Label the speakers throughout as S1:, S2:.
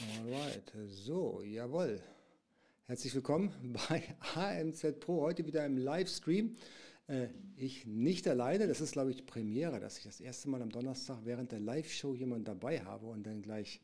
S1: Alright, so, jawohl. Herzlich willkommen bei AMZ Pro, heute wieder im Livestream. Äh, ich nicht alleine, das ist glaube ich Premiere, dass ich das erste Mal am Donnerstag während der Live-Show jemanden dabei habe und dann gleich,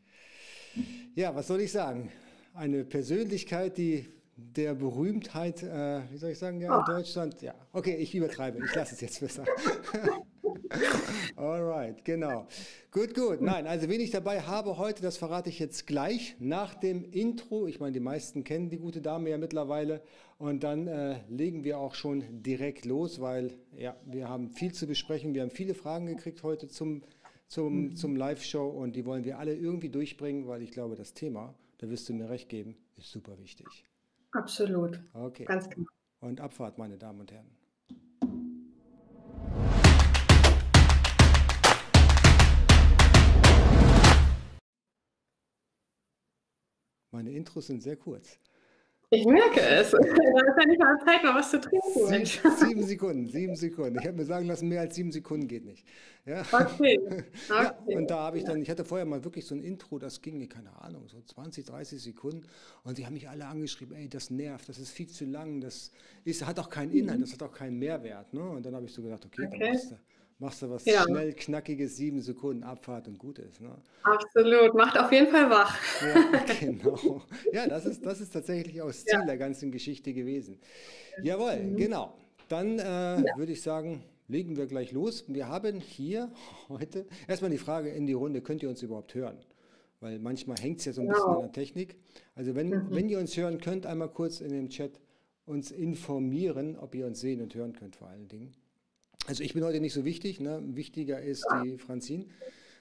S1: ja, was soll ich sagen, eine Persönlichkeit, die der Berühmtheit, äh, wie soll ich sagen, ja, in Deutschland, ja, okay, ich übertreibe, ich lasse es jetzt besser. Alright, genau. Gut, gut. Nein, also wen ich dabei habe heute, das verrate ich jetzt gleich nach dem Intro. Ich meine, die meisten kennen die gute Dame ja mittlerweile. Und dann äh, legen wir auch schon direkt los, weil ja, wir haben viel zu besprechen. Wir haben viele Fragen gekriegt heute zum, zum, mhm. zum Live-Show und die wollen wir alle irgendwie durchbringen, weil ich glaube, das Thema, da wirst du mir recht geben, ist super wichtig.
S2: Absolut.
S1: Okay. Ganz genau. Und Abfahrt, meine Damen und Herren. Meine Intros sind sehr kurz.
S2: Ich merke es. Da ist ja nicht mal Zeit, noch was zu trinken.
S1: Sieben, sieben Sekunden, sieben Sekunden. Ich habe mir sagen lassen, mehr als sieben Sekunden geht nicht. Ja.
S2: Okay.
S1: okay. Ja, und da habe ich dann, ich hatte vorher mal wirklich so ein Intro, das ging, keine Ahnung, so 20, 30 Sekunden. Und die haben mich alle angeschrieben, ey, das nervt, das ist viel zu lang, das ist, hat auch keinen Inhalt, das hat auch keinen Mehrwert. Ne? Und dann habe ich so gedacht, okay, okay. dann machst du machst du was ja. schnell, knackiges, sieben Sekunden Abfahrt und gut ist. Ne?
S2: Absolut, macht auf jeden Fall wach.
S1: Ja, genau. Ja, das ist, das ist tatsächlich auch das Ziel ja. der ganzen Geschichte gewesen. Jawohl, mhm. genau. Dann äh, würde ich sagen, legen wir gleich los. Wir haben hier heute erstmal die Frage in die Runde, könnt ihr uns überhaupt hören? Weil manchmal hängt es ja so ein bisschen an der Technik. Also wenn, mhm. wenn ihr uns hören könnt, einmal kurz in dem Chat uns informieren, ob ihr uns sehen und hören könnt vor allen Dingen. Also ich bin heute nicht so wichtig, ne? wichtiger ist die Franzin.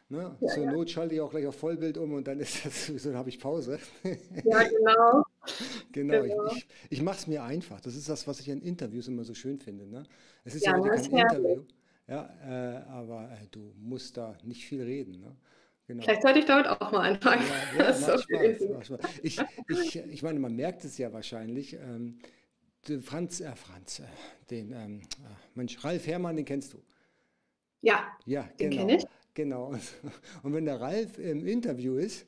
S1: Ne? Ja, Zur. Not schalte ich auch gleich auf Vollbild um und dann ist das sowieso, dann habe ich Pause.
S2: Ja, genau.
S1: genau, genau. ich, ich, ich mache es mir einfach. Das ist das, was ich in Interviews immer so schön finde. Ne? Es ist ja, ja kein Interview. Ja, äh, aber äh, du musst da nicht viel reden. Ne?
S2: Genau. Vielleicht sollte ich damit auch mal anfangen. Ja, ja,
S1: macht Spaß, macht Spaß. Ich, ich, ich meine, man merkt es ja wahrscheinlich. Ähm, Franz, äh, Franz, äh, den, ähm, äh, Mensch, Ralf Herrmann, den kennst du.
S2: Ja,
S1: ja den genau, kenne ich. Genau. Und wenn der Ralf im Interview ist,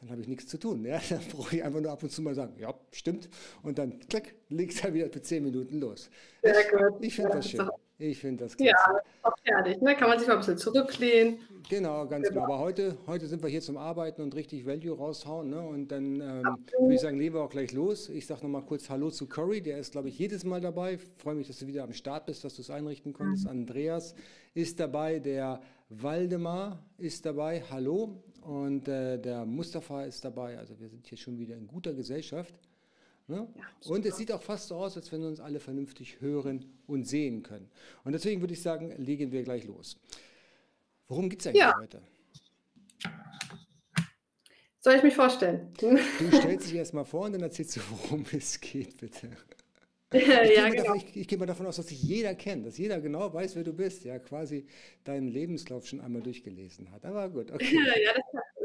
S1: dann habe ich nichts zu tun. Ja? Dann brauche ich einfach nur ab und zu mal sagen, ja, stimmt. Und dann, klick, legt er wieder für zehn Minuten los. Sehr ich, gut. Ich finde ja, das schön. Ich finde das klasse.
S2: Ja, auch fertig. Ne? Kann man sich mal ein bisschen zurücklehnen.
S1: Genau, ganz genau. genau. Aber heute, heute sind wir hier zum Arbeiten und richtig Value raushauen. Ne? Und dann ähm, würde ich sagen, legen wir auch gleich los. Ich sage nochmal kurz Hallo zu Cory. Der ist, glaube ich, jedes Mal dabei. Freue mich, dass du wieder am Start bist, dass du es einrichten konntest. Mhm. Andreas ist dabei. Der Waldemar ist dabei. Hallo. Und äh, der Mustafa ist dabei. Also wir sind hier schon wieder in guter Gesellschaft. Ne? Ja, und es sieht auch fast so aus, als wenn wir uns alle vernünftig hören und sehen können. Und deswegen würde ich sagen, legen wir gleich los. Worum geht es eigentlich ja. heute?
S2: Soll ich mich vorstellen?
S1: Du stellst dich erstmal vor und dann erzählst du, worum es geht, bitte. Ich,
S2: ja,
S1: genau. davon, ich, ich, gehe mal davon aus, dass sich jeder kennt, dass jeder genau weiß, wer du bist, ja, quasi deinen Lebenslauf schon einmal durchgelesen hat. Aber gut, okay.
S2: Ja, das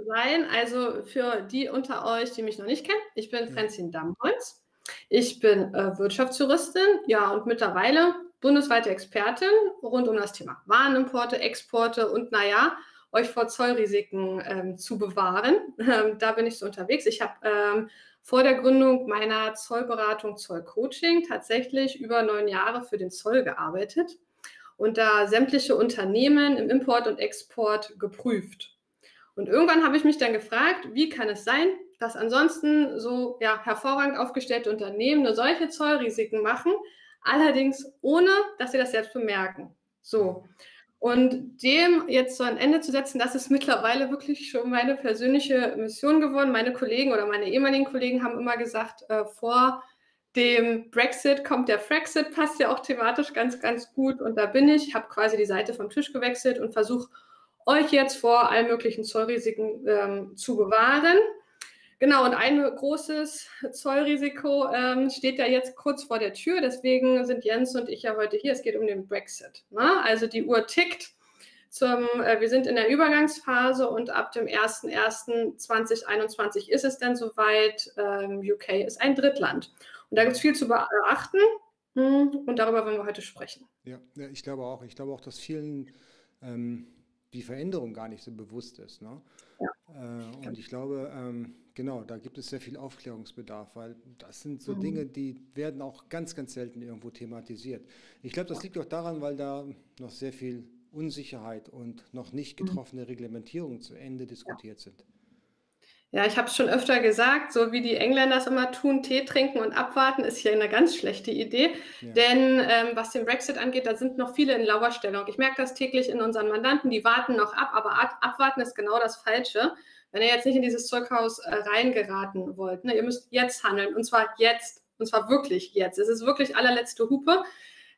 S2: sein. Also für die unter euch, die mich noch nicht kennen, ich bin Frenzin Damholz. Ich bin äh, Wirtschaftsjuristin, ja, und mittlerweile bundesweite Expertin rund um das Thema Warenimporte, Exporte und naja, euch vor Zollrisiken ähm, zu bewahren. Ähm, da bin ich so unterwegs. Ich habe ähm, vor der Gründung meiner Zollberatung Zollcoaching tatsächlich über neun Jahre für den Zoll gearbeitet und da sämtliche Unternehmen im Import und Export geprüft. Und irgendwann habe ich mich dann gefragt, wie kann es sein, dass ansonsten so ja, hervorragend aufgestellte Unternehmen nur solche Zollrisiken machen, allerdings ohne, dass sie das selbst bemerken. So. Und dem jetzt so ein Ende zu setzen, das ist mittlerweile wirklich schon meine persönliche Mission geworden. Meine Kollegen oder meine ehemaligen Kollegen haben immer gesagt, äh, vor dem Brexit kommt der Frexit, passt ja auch thematisch ganz, ganz gut. Und da bin ich, habe quasi die Seite vom Tisch gewechselt und versuche euch jetzt vor allen möglichen Zollrisiken ähm, zu bewahren. Genau, und ein großes Zollrisiko ähm, steht ja jetzt kurz vor der Tür. Deswegen sind Jens und ich ja heute hier. Es geht um den Brexit. Ne? Also die Uhr tickt. Zum, äh, wir sind in der Übergangsphase und ab dem 01.01.2021 ist es dann soweit. Ähm, UK ist ein Drittland. Und da gibt es viel zu beachten. Hm, und darüber wollen wir heute sprechen.
S1: Ja, ich glaube auch. Ich glaube auch, dass vielen ähm die Veränderung gar nicht so bewusst ist. Ne? Ja. Äh, und ich glaube, ähm, genau, da gibt es sehr viel Aufklärungsbedarf, weil das sind so mhm. Dinge, die werden auch ganz, ganz selten irgendwo thematisiert. Ich glaube, das liegt auch daran, weil da noch sehr viel Unsicherheit und noch nicht mhm. getroffene Reglementierungen zu Ende diskutiert sind.
S2: Ja, ich habe es schon öfter gesagt, so wie die Engländer es immer tun, Tee trinken und abwarten, ist hier eine ganz schlechte Idee. Ja. Denn ähm, was den Brexit angeht, da sind noch viele in Lauerstellung. Ich merke das täglich in unseren Mandanten, die warten noch ab, aber abwarten ist genau das Falsche. Wenn ihr jetzt nicht in dieses Zeughaus äh, reingeraten wollt, ne, ihr müsst jetzt handeln und zwar jetzt, und zwar wirklich jetzt. Es ist wirklich allerletzte Hupe.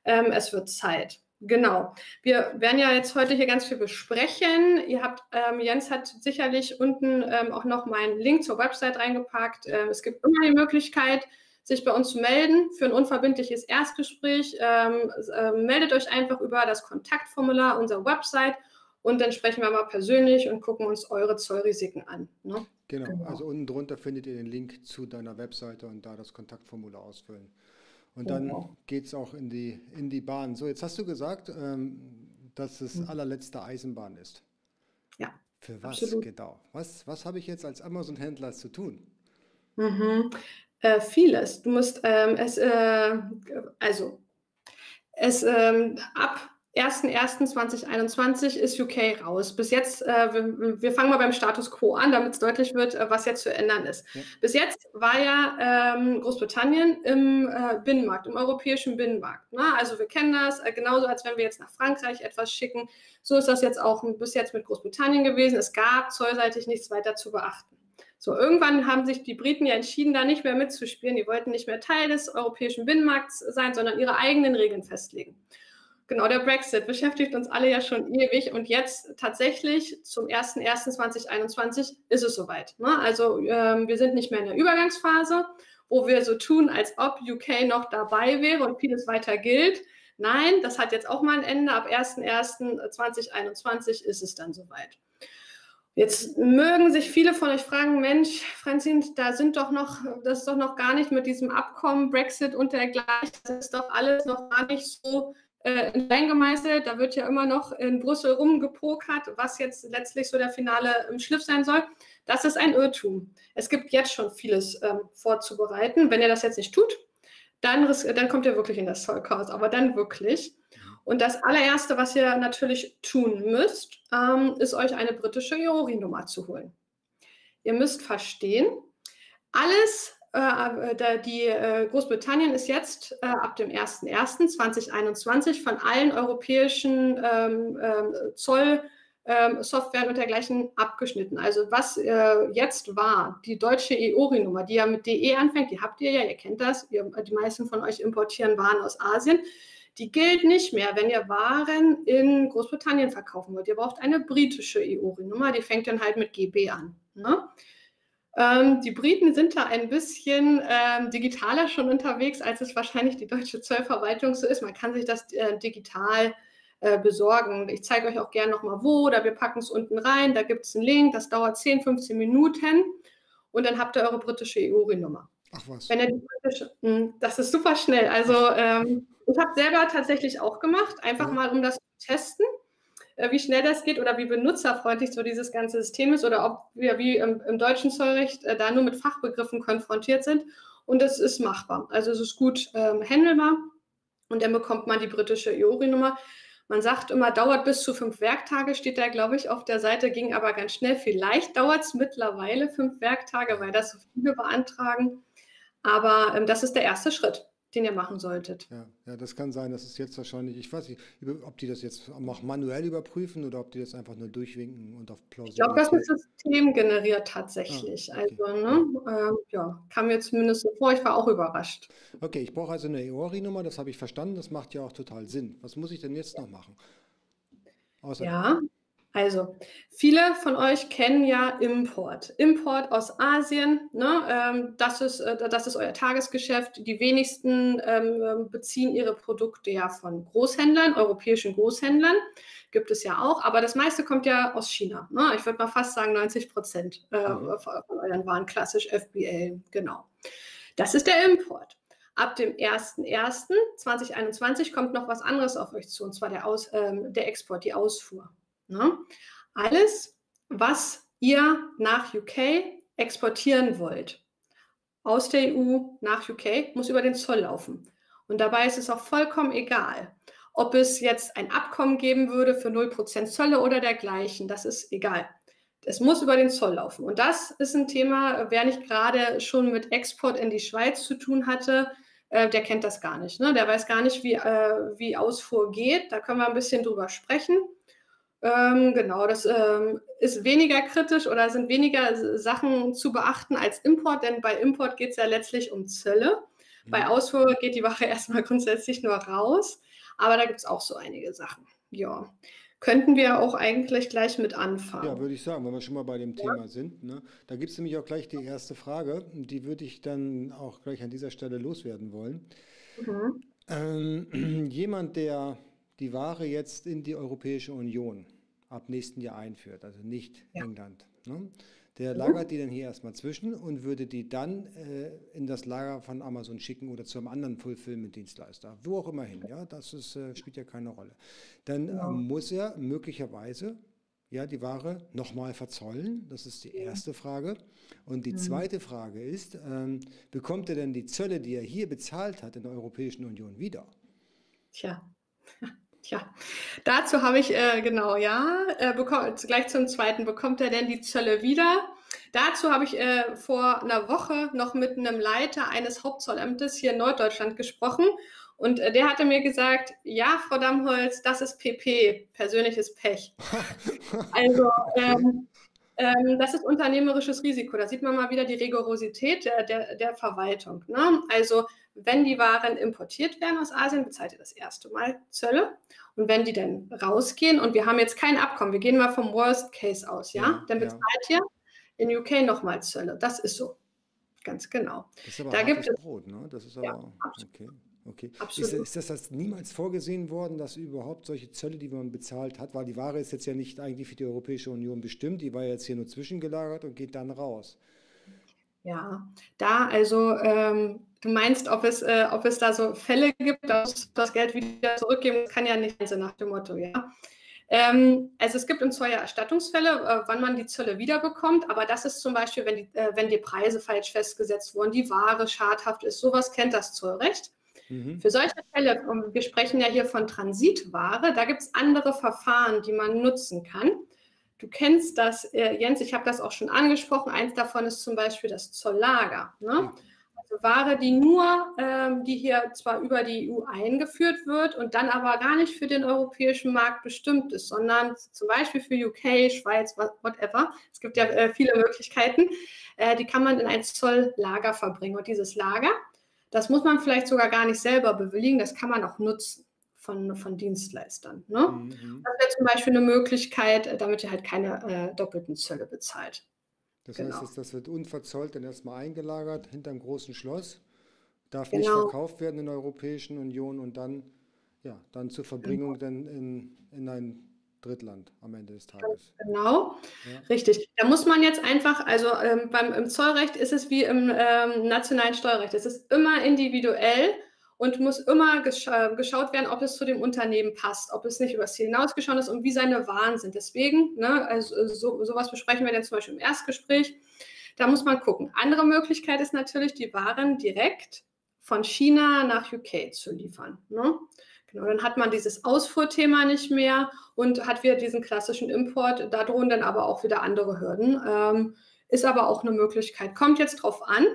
S2: Ähm, es wird Zeit. Genau. Wir werden ja jetzt heute hier ganz viel besprechen. Ihr habt, ähm, Jens hat sicherlich unten ähm, auch noch meinen Link zur Website reingepackt. Ähm, es gibt immer die Möglichkeit, sich bei uns zu melden für ein unverbindliches Erstgespräch. Ähm, äh, meldet euch einfach über das Kontaktformular unserer Website und dann sprechen wir mal persönlich und gucken uns eure Zollrisiken an.
S1: Ne? Genau. genau, also unten drunter findet ihr den Link zu deiner Webseite und da das Kontaktformular ausfüllen. Und dann geht es auch in die, in die Bahn. So, jetzt hast du gesagt, ähm, dass es mhm. allerletzte Eisenbahn ist.
S2: Ja.
S1: Für was absolut. genau? Was, was habe ich jetzt als Amazon-Händler zu tun?
S2: Mhm. Äh, vieles. Du musst ähm, es, äh, also es ähm, ab 1.1.2021 ist UK raus. Bis jetzt, äh, wir, wir, fangen mal beim Status quo an, damit es deutlich wird, äh, was jetzt zu ändern ist. Ja. Bis jetzt war ja ähm, Großbritannien im äh, Binnenmarkt, im europäischen Binnenmarkt. Ne? Also wir kennen das, äh, genauso als wenn wir jetzt nach Frankreich etwas schicken. So ist das jetzt auch bis jetzt mit Großbritannien gewesen. Es gab zollseitig nichts weiter zu beachten. So, irgendwann haben sich die Briten ja entschieden, da nicht mehr mitzuspielen. Die wollten nicht mehr Teil des europäischen Binnenmarkts sein, sondern ihre eigenen Regeln festlegen. Genau, der Brexit beschäftigt uns alle ja schon ewig und jetzt tatsächlich zum 01.01.2021 ist es soweit. Ne? Also ähm, wir sind nicht mehr in der Übergangsphase, wo wir so tun, als ob UK noch dabei wäre und vieles weiter gilt. Nein, das hat jetzt auch mal ein Ende. Ab 01.01.2021 ist es dann soweit. Jetzt mögen sich viele von euch fragen, Mensch, Franzin, da sind doch noch, das ist doch noch gar nicht mit diesem Abkommen, Brexit und dergleichen, das ist doch alles noch gar nicht so äh, in Stein gemeißelt. Da wird ja immer noch in Brüssel rumgepokert, was jetzt letztlich so der finale im Schliff sein soll. Das ist ein Irrtum. Es gibt jetzt schon vieles ähm, vorzubereiten. Wenn ihr das jetzt nicht tut, dann, dann kommt ihr wirklich in das Zollchaos, aber dann wirklich. Und das allererste, was ihr natürlich tun müsst, ähm, ist euch eine britische IORI-Nummer zu holen. Ihr müsst verstehen, alles, die äh, Großbritannien ist jetzt äh, ab dem 01.01.2021 von allen europäischen ähm, ähm, Zollsoftware ähm, und dergleichen abgeschnitten. Also was äh, jetzt war, die deutsche EORI-Nummer, die ja mit DE anfängt, die habt ihr ja, ihr kennt das, ihr, die meisten von euch importieren Waren aus Asien. Die gilt nicht mehr, wenn ihr Waren in Großbritannien verkaufen wollt. Ihr braucht eine britische EORI-Nummer, die fängt dann halt mit GB an. Ne? Ähm, die Briten sind da ein bisschen ähm, digitaler schon unterwegs, als es wahrscheinlich die deutsche Zollverwaltung so ist. Man kann sich das äh, digital äh, besorgen. Ich zeige euch auch gerne nochmal wo, oder wir packen es unten rein. Da gibt es einen Link, das dauert 10, 15 Minuten und dann habt ihr eure britische EURI-Nummer. Ach was. Britische, hm, das ist super schnell. Also ähm, ich habe selber tatsächlich auch gemacht, einfach ja. mal um das zu testen. Äh, wie schnell das geht oder wie benutzerfreundlich so dieses ganze System ist oder ob wir wie im, im deutschen Zollrecht äh, da nur mit Fachbegriffen konfrontiert sind. Und es ist machbar. Also es ist gut ähm, handelbar. Und dann bekommt man die britische IORI-Nummer. Man sagt immer, dauert bis zu fünf Werktage, steht da, glaube ich, auf der Seite, ging aber ganz schnell. Vielleicht dauert es mittlerweile fünf Werktage, weil das so viele beantragen. Aber ähm, das ist der erste Schritt den ihr machen solltet.
S1: Ja, ja, das kann sein, dass es jetzt wahrscheinlich, ich weiß nicht, ob die das jetzt auch manuell überprüfen oder ob die das einfach nur durchwinken und auf
S2: Plausibilität. Ich glaube, das ist System generiert tatsächlich. Ah, okay. Also, ne, äh, ja, kam mir zumindest so vor, ich war auch überrascht.
S1: Okay, ich brauche also eine EORI-Nummer, das habe ich verstanden, das macht ja auch total Sinn. Was muss ich denn jetzt noch machen?
S2: Außer ja, also, viele von euch kennen ja Import. Import aus Asien, ne? ähm, das, ist, äh, das ist euer Tagesgeschäft. Die wenigsten ähm, beziehen ihre Produkte ja von Großhändlern, europäischen Großhändlern. Gibt es ja auch, aber das meiste kommt ja aus China. Ne? Ich würde mal fast sagen 90 Prozent äh, mhm. von euren Waren, klassisch FBA, genau. Das ist der Import. Ab dem 01.01.2021 kommt noch was anderes auf euch zu, und zwar der, Aus, ähm, der Export, die Ausfuhr. Ne? Alles, was ihr nach UK exportieren wollt, aus der EU nach UK, muss über den Zoll laufen. Und dabei ist es auch vollkommen egal, ob es jetzt ein Abkommen geben würde für 0% Zölle oder dergleichen. Das ist egal. Es muss über den Zoll laufen. Und das ist ein Thema, wer nicht gerade schon mit Export in die Schweiz zu tun hatte, äh, der kennt das gar nicht. Ne? Der weiß gar nicht, wie, äh, wie Ausfuhr geht. Da können wir ein bisschen drüber sprechen. Ähm, genau, das ähm, ist weniger kritisch oder sind weniger Sachen zu beachten als Import, denn bei Import geht es ja letztlich um Zölle. Mhm. Bei Ausfuhr geht die Ware erstmal grundsätzlich nur raus, aber da gibt es auch so einige Sachen. Ja könnten wir auch eigentlich gleich mit anfangen.
S1: Ja, würde ich sagen, wenn wir schon mal bei dem ja. Thema sind. Ne? Da gibt es nämlich auch gleich die erste Frage, die würde ich dann auch gleich an dieser Stelle loswerden wollen. Mhm. Ähm, jemand, der die Ware jetzt in die Europäische Union ab nächsten Jahr einführt, also nicht ja. England, ne? Der lagert die dann hier erstmal zwischen und würde die dann äh, in das Lager von Amazon schicken oder zu einem anderen Fulfillment-Dienstleister, wo auch immer hin. Ja, das ist, äh, spielt ja keine Rolle. Dann äh, muss er möglicherweise ja, die Ware nochmal verzollen. Das ist die erste Frage. Und die mhm. zweite Frage ist, ähm, bekommt er denn die Zölle, die er hier bezahlt hat in der Europäischen Union, wieder?
S2: Tja. Tja, dazu habe ich, äh, genau, ja, äh, gleich zum zweiten, bekommt er denn die Zölle wieder? Dazu habe ich äh, vor einer Woche noch mit einem Leiter eines Hauptzollamtes hier in Norddeutschland gesprochen und äh, der hatte mir gesagt, ja, Frau Dammholz, das ist PP, persönliches Pech. also ähm, ähm, das ist unternehmerisches Risiko. Da sieht man mal wieder die Rigorosität der, der, der Verwaltung. Ne? Also wenn die Waren importiert werden aus Asien, bezahlt ihr das erste Mal Zölle. Und wenn die dann rausgehen und wir haben jetzt kein Abkommen, wir gehen mal vom Worst Case aus, ja, ja dann bezahlt ja. ihr in UK nochmal Zölle. Das ist so. Ganz genau.
S1: Das ist aber da gibt es Brot, ne? Das ist aber ja, okay. Okay. Ist, ist, das, das niemals vorgesehen worden, dass überhaupt solche Zölle, die man bezahlt hat, weil die Ware ist jetzt ja nicht eigentlich für die Europäische Union bestimmt, die war jetzt hier nur zwischengelagert und geht dann raus.
S2: Ja, da also ähm, du meinst, ob es, äh, ob es da so Fälle gibt, dass das Geld wieder zurückgeben kann ja nicht sein, nach dem Motto, ja. Ähm, also es gibt im Zoll ja Erstattungsfälle, äh, wann man die Zölle wiederbekommt, aber das ist zum Beispiel, wenn die, äh, wenn die Preise falsch festgesetzt wurden, die Ware schadhaft ist, sowas kennt das Zollrecht. Mhm. Für solche Fälle, wir sprechen ja hier von Transitware, da gibt es andere Verfahren, die man nutzen kann. Du kennst das, äh, Jens, ich habe das auch schon angesprochen. Eins davon ist zum Beispiel das Zolllager. Ne? Also Ware, die nur, ähm, die hier zwar über die EU eingeführt wird und dann aber gar nicht für den europäischen Markt bestimmt ist, sondern zum Beispiel für UK, Schweiz, whatever. Es gibt ja äh, viele Möglichkeiten. Äh, die kann man in ein Zolllager verbringen. Und dieses Lager, das muss man vielleicht sogar gar nicht selber bewilligen, das kann man auch nutzen von, von Dienstleistern. Ne? Mhm. Das wäre zum Beispiel eine Möglichkeit, äh, damit ihr halt keine äh, doppelten Zölle bezahlt.
S1: Das genau. heißt, das wird unverzollt dann erstmal eingelagert hinter einem großen Schloss, darf genau. nicht verkauft werden in der Europäischen Union und dann, ja, dann zur Verbringung genau. dann in, in ein Drittland am Ende des Tages.
S2: Genau, ja. richtig. Da muss man jetzt einfach, also ähm, beim im Zollrecht ist es wie im ähm, nationalen Steuerrecht, es ist immer individuell und muss immer gescha geschaut werden, ob es zu dem Unternehmen passt, ob es nicht übers Ziel hinausgeschaut ist und wie seine Waren sind. Deswegen, ne, also so, sowas besprechen wir dann zum Beispiel im Erstgespräch. Da muss man gucken. Andere Möglichkeit ist natürlich, die Waren direkt von China nach UK zu liefern. Ne? Genau, dann hat man dieses Ausfuhrthema nicht mehr und hat wieder diesen klassischen Import. Da drohen dann aber auch wieder andere Hürden. Ähm, ist aber auch eine Möglichkeit. Kommt jetzt drauf an.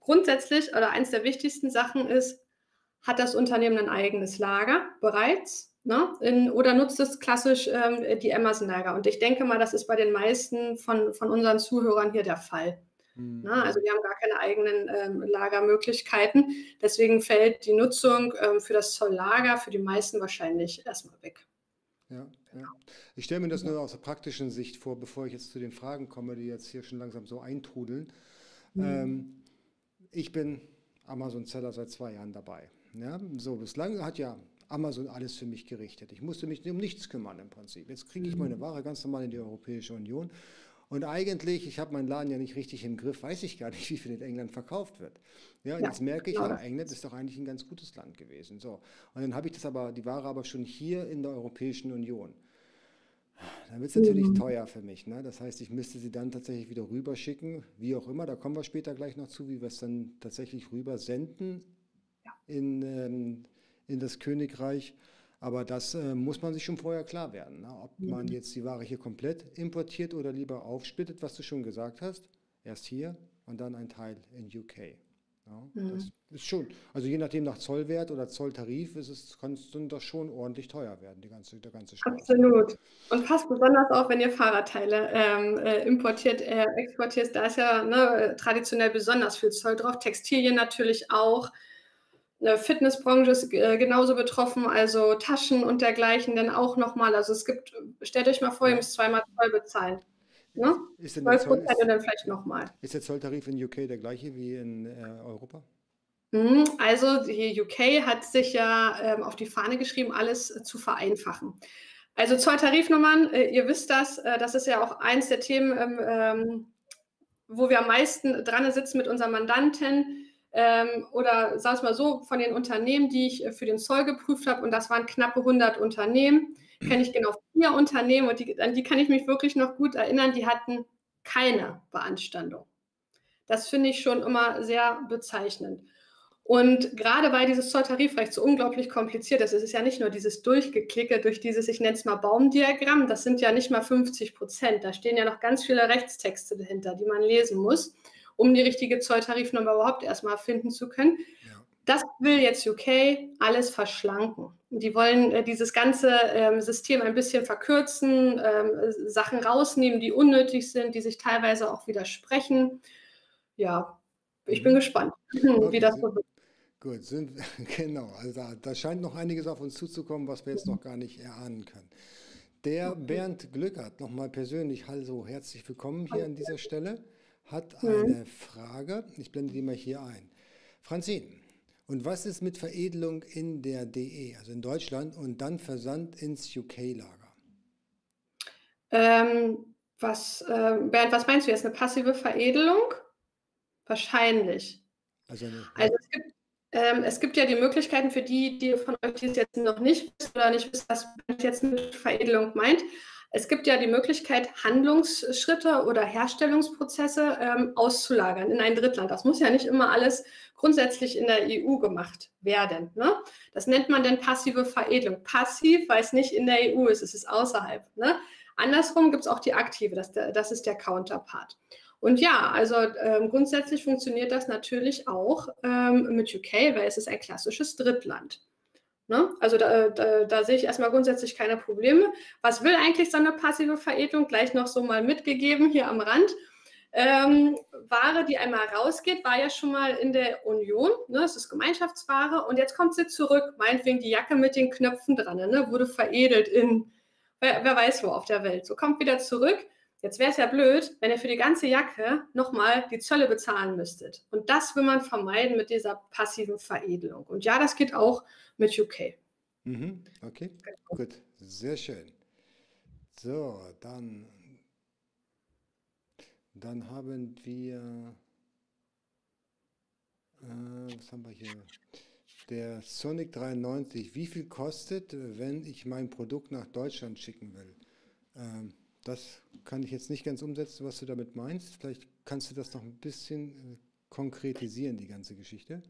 S2: Grundsätzlich oder eins der wichtigsten Sachen ist, hat das Unternehmen ein eigenes Lager bereits ne? In, oder nutzt es klassisch ähm, die Amazon-Lager? Und ich denke mal, das ist bei den meisten von, von unseren Zuhörern hier der Fall. Mhm. Ne? Also wir haben gar keine eigenen ähm, Lagermöglichkeiten. Deswegen fällt die Nutzung ähm, für das Zolllager für die meisten wahrscheinlich erstmal weg.
S1: Ja, ja. Ich stelle mir das nur aus der praktischen Sicht vor, bevor ich jetzt zu den Fragen komme, die jetzt hier schon langsam so eintrudeln. Mhm. Ähm, ich bin Amazon-Seller seit zwei Jahren dabei. Ja, so, bislang hat ja Amazon alles für mich gerichtet. Ich musste mich um nichts kümmern im Prinzip. Jetzt kriege ich meine mhm. Ware ganz normal in die Europäische Union. Und eigentlich, ich habe meinen Laden ja nicht richtig im Griff, weiß ich gar nicht, wie viel in England verkauft wird. Ja, und ja, jetzt merke ich, ja, England ist doch eigentlich ein ganz gutes Land gewesen. So. Und dann habe ich das aber, die Ware aber schon hier in der Europäischen Union. Dann wird es natürlich mhm. teuer für mich. Ne? Das heißt, ich müsste sie dann tatsächlich wieder rüberschicken, wie auch immer. Da kommen wir später gleich noch zu, wie wir es dann tatsächlich rüber senden ja. in, ähm, in das Königreich. Aber das äh, muss man sich schon vorher klar werden, ne? ob man jetzt die Ware hier komplett importiert oder lieber aufsplittet, was du schon gesagt hast. Erst hier und dann ein Teil in UK. Ja, mhm. Das ist schon, also je nachdem nach Zollwert oder Zolltarif ist es, kann es dann doch schon ordentlich teuer werden, die ganze, der ganze
S2: Spaß. Absolut. Und passt besonders auf, wenn ihr Fahrradteile ähm, äh, importiert, äh, exportiert, da ist ja ne, traditionell besonders viel Zoll drauf. Textilien natürlich auch. Eine Fitnessbranche ist äh, genauso betroffen, also Taschen und dergleichen dann auch nochmal. Also es gibt, stellt euch mal vor, ihr müsst zweimal Zoll bezahlen. Ne? Ist, denn 12 Prozent und dann vielleicht nochmal.
S1: Ist der Zolltarif in UK der gleiche wie in äh, Europa?
S2: Mhm, also die UK hat sich ja ähm, auf die Fahne geschrieben, alles äh, zu vereinfachen. Also Zolltarifnummern, äh, ihr wisst das, äh, das ist ja auch eins der Themen, ähm, ähm wo wir am meisten dran sitzen mit unseren Mandanten ähm, oder sagen wir mal so, von den Unternehmen, die ich äh, für den Zoll geprüft habe, und das waren knappe 100 Unternehmen, kenne ich genau vier Unternehmen und die, an die kann ich mich wirklich noch gut erinnern, die hatten keine Beanstandung. Das finde ich schon immer sehr bezeichnend. Und gerade weil dieses Zolltarifrecht so unglaublich kompliziert ist, es ist ja nicht nur dieses Durchgeklicke durch dieses, ich nenne es mal Baumdiagramm, das sind ja nicht mal 50 Prozent. Da stehen ja noch ganz viele Rechtstexte dahinter, die man lesen muss, um die richtige Zolltarifnummer überhaupt erstmal finden zu können. Ja. Das will jetzt UK alles verschlanken. Die wollen äh, dieses ganze ähm, System ein bisschen verkürzen, ähm, Sachen rausnehmen, die unnötig sind, die sich teilweise auch widersprechen. Ja, ich bin mhm. gespannt, okay. wie das so wird.
S1: Gut, sind, genau. Also da, da, scheint noch einiges auf uns zuzukommen, was wir jetzt noch gar nicht erahnen können. Der Bernd Glückert, nochmal persönlich, also herzlich willkommen hier an dieser Stelle, hat mhm. eine Frage. Ich blende die mal hier ein. Franzin, und was ist mit Veredelung in der DE, also in Deutschland, und dann Versand ins UK-Lager?
S2: Ähm, was, äh, Bernd, was meinst du jetzt? Eine passive Veredelung? Wahrscheinlich. Also, also es, gibt, ähm, es gibt ja die Möglichkeiten für die, die von euch, die es jetzt noch nicht wissen oder nicht wissen, was Bernd jetzt mit Veredelung meint. Es gibt ja die Möglichkeit, Handlungsschritte oder Herstellungsprozesse ähm, auszulagern in ein Drittland. Das muss ja nicht immer alles grundsätzlich in der EU gemacht werden. Ne? Das nennt man dann passive Veredelung. Passiv, weil es nicht in der EU ist, es ist außerhalb. Ne? Andersrum gibt es auch die aktive, das, das ist der Counterpart. Und ja, also ähm, grundsätzlich funktioniert das natürlich auch ähm, mit UK, weil es ist ein klassisches Drittland. Ne? Also da, da, da, sehe ich erstmal grundsätzlich keine Probleme. Was will eigentlich so eine passive Veredelung? Gleich noch so mal mitgegeben hier am Rand. Ähm, Ware, die einmal rausgeht, war ja schon mal in der Union, ne? das ist Gemeinschaftsware, und jetzt kommt sie zurück, meinetwegen die Jacke mit den Knöpfen dran, ne? wurde veredelt in, wer, wer weiß wo auf der Welt, so kommt wieder zurück. Jetzt wäre es ja blöd, wenn ihr für die ganze Jacke nochmal die Zölle bezahlen müsstet. Und das will man vermeiden mit dieser passiven Veredelung. Und ja, das geht auch mit UK.
S1: Mhm, okay, gut, sehr schön. So, dann, dann haben wir, äh, was haben wir hier? Der Sonic 93, wie viel kostet, wenn ich mein Produkt nach Deutschland schicken will? Ähm, das kann ich jetzt nicht ganz umsetzen, was du damit meinst. Vielleicht kannst du das noch ein bisschen äh, konkretisieren, die ganze Geschichte.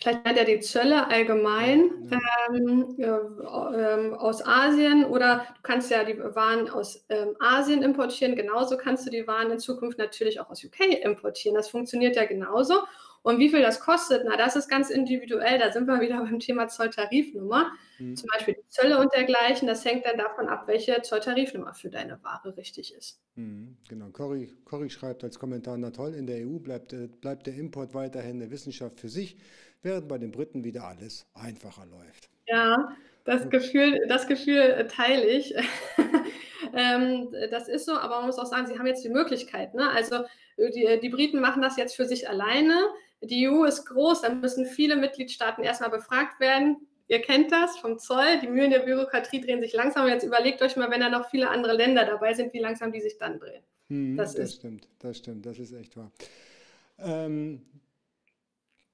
S2: Vielleicht meint er die Zölle allgemein ja, Ähm, äh, aus Asien oder du kannst ja die Waren aus ähm, Asien importieren. Genauso kannst du die Waren in Zukunft natürlich auch aus UK importieren. Das funktioniert ja genauso. Und wie viel das kostet, na, das ist ganz individuell. Da sind wir wieder beim Thema Zolltarifnummer. Mhm. Zum Beispiel die Zölle und dergleichen. Das hängt dann davon ab, welche Zolltarifnummer für deine Ware richtig ist.
S1: Mhm, genau. Corrie, Corrie schreibt als Kommentar, na toll, in der EU bleibt, äh, bleibt der Import weiterhin eine Wissenschaft für sich, während bei den Briten wieder alles einfacher läuft.
S2: Ja, das Gefühl, das Gefühl äh, teile ich. ähm, das ist so, aber man muss auch sagen, sie haben jetzt die Möglichkeit. Ne? Also die, die Briten machen das jetzt für sich alleine. Die EU ist groß, da müssen viele Mitgliedstaaten erstmal befragt werden. Ihr kennt das vom Zoll, die Mühlen der Bürokratie drehen sich langsam. Jetzt überlegt euch mal, wenn da noch viele andere Länder dabei sind, wie langsam die sich dann drehen.
S1: Hm, das, das stimmt, das stimmt, das ist echt wahr. Ähm,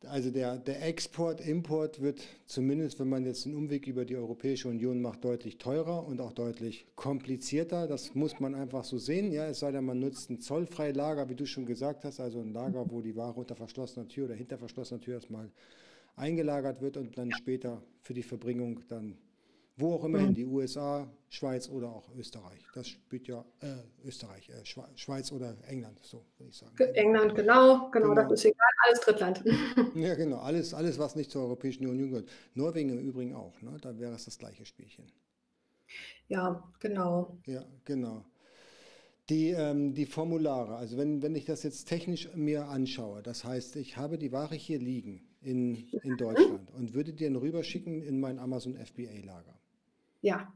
S1: also der, der Export, Import wird zumindest, wenn man jetzt einen Umweg über die Europäische Union macht, deutlich teurer und auch deutlich komplizierter. Das muss man einfach so sehen. Ja, es sei denn, man nutzt ein Zollfreilager, wie du schon gesagt hast, also ein Lager, wo die Ware unter verschlossener Tür oder hinter verschlossener Tür erstmal eingelagert wird und dann später für die Verbringung dann wo auch immer in die USA, Schweiz oder auch Österreich. Das spielt ja äh, Österreich, äh, Schweiz oder England, so würde ich sagen.
S2: England, genau, genau, genau, das ist egal, alles Drittland.
S1: ja, genau, alles, alles, was nicht zur Europäischen Union gehört. Norwegen im Übrigen auch, ne? da wäre es das gleiche Spielchen.
S2: Ja, genau.
S1: Ja, genau. Die, ähm, die Formulare, also wenn, wenn ich das jetzt technisch mir anschaue, das heißt, ich habe die Ware hier liegen in, in Deutschland und würde den rüberschicken in mein Amazon FBA-Lager.
S2: Ja.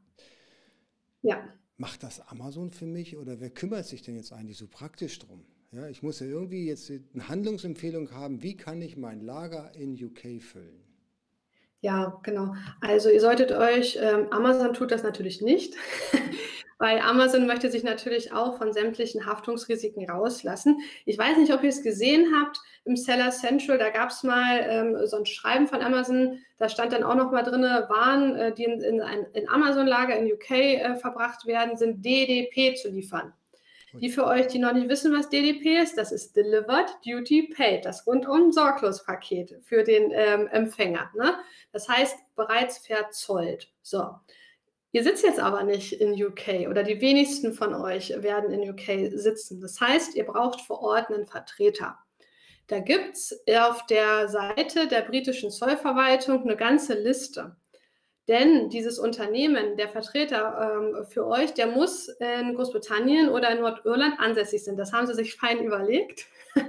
S2: Ja.
S1: Macht das Amazon für mich oder wer kümmert sich denn jetzt eigentlich so praktisch drum? Ja, ich muss ja irgendwie jetzt eine Handlungsempfehlung haben, wie kann ich mein Lager in UK füllen?
S2: Ja, genau. Also ihr solltet euch, ähm, Amazon tut das natürlich nicht. Weil Amazon möchte sich natürlich auch von sämtlichen Haftungsrisiken rauslassen. Ich weiß nicht, ob ihr es gesehen habt im Seller Central, da gab es mal ähm, so ein Schreiben von Amazon, da stand dann auch noch mal drin, Waren, äh, die in, in, in Amazon-Lager in UK äh, verbracht werden, sind DDP zu liefern. Die für euch, die noch nicht wissen, was DDP ist, das ist Delivered Duty Paid, das rundum sorglos Paket für den ähm, Empfänger. Ne? Das heißt bereits verzollt. So, Ihr sitzt jetzt aber nicht in UK oder die wenigsten von euch werden in UK sitzen. Das heißt, ihr braucht vor Ort einen Vertreter. Da gibt es auf der Seite der britischen Zollverwaltung eine ganze Liste. Denn dieses Unternehmen, der Vertreter ähm, für euch, der muss in Großbritannien oder in Nordirland ansässig sein. Das haben sie sich fein überlegt.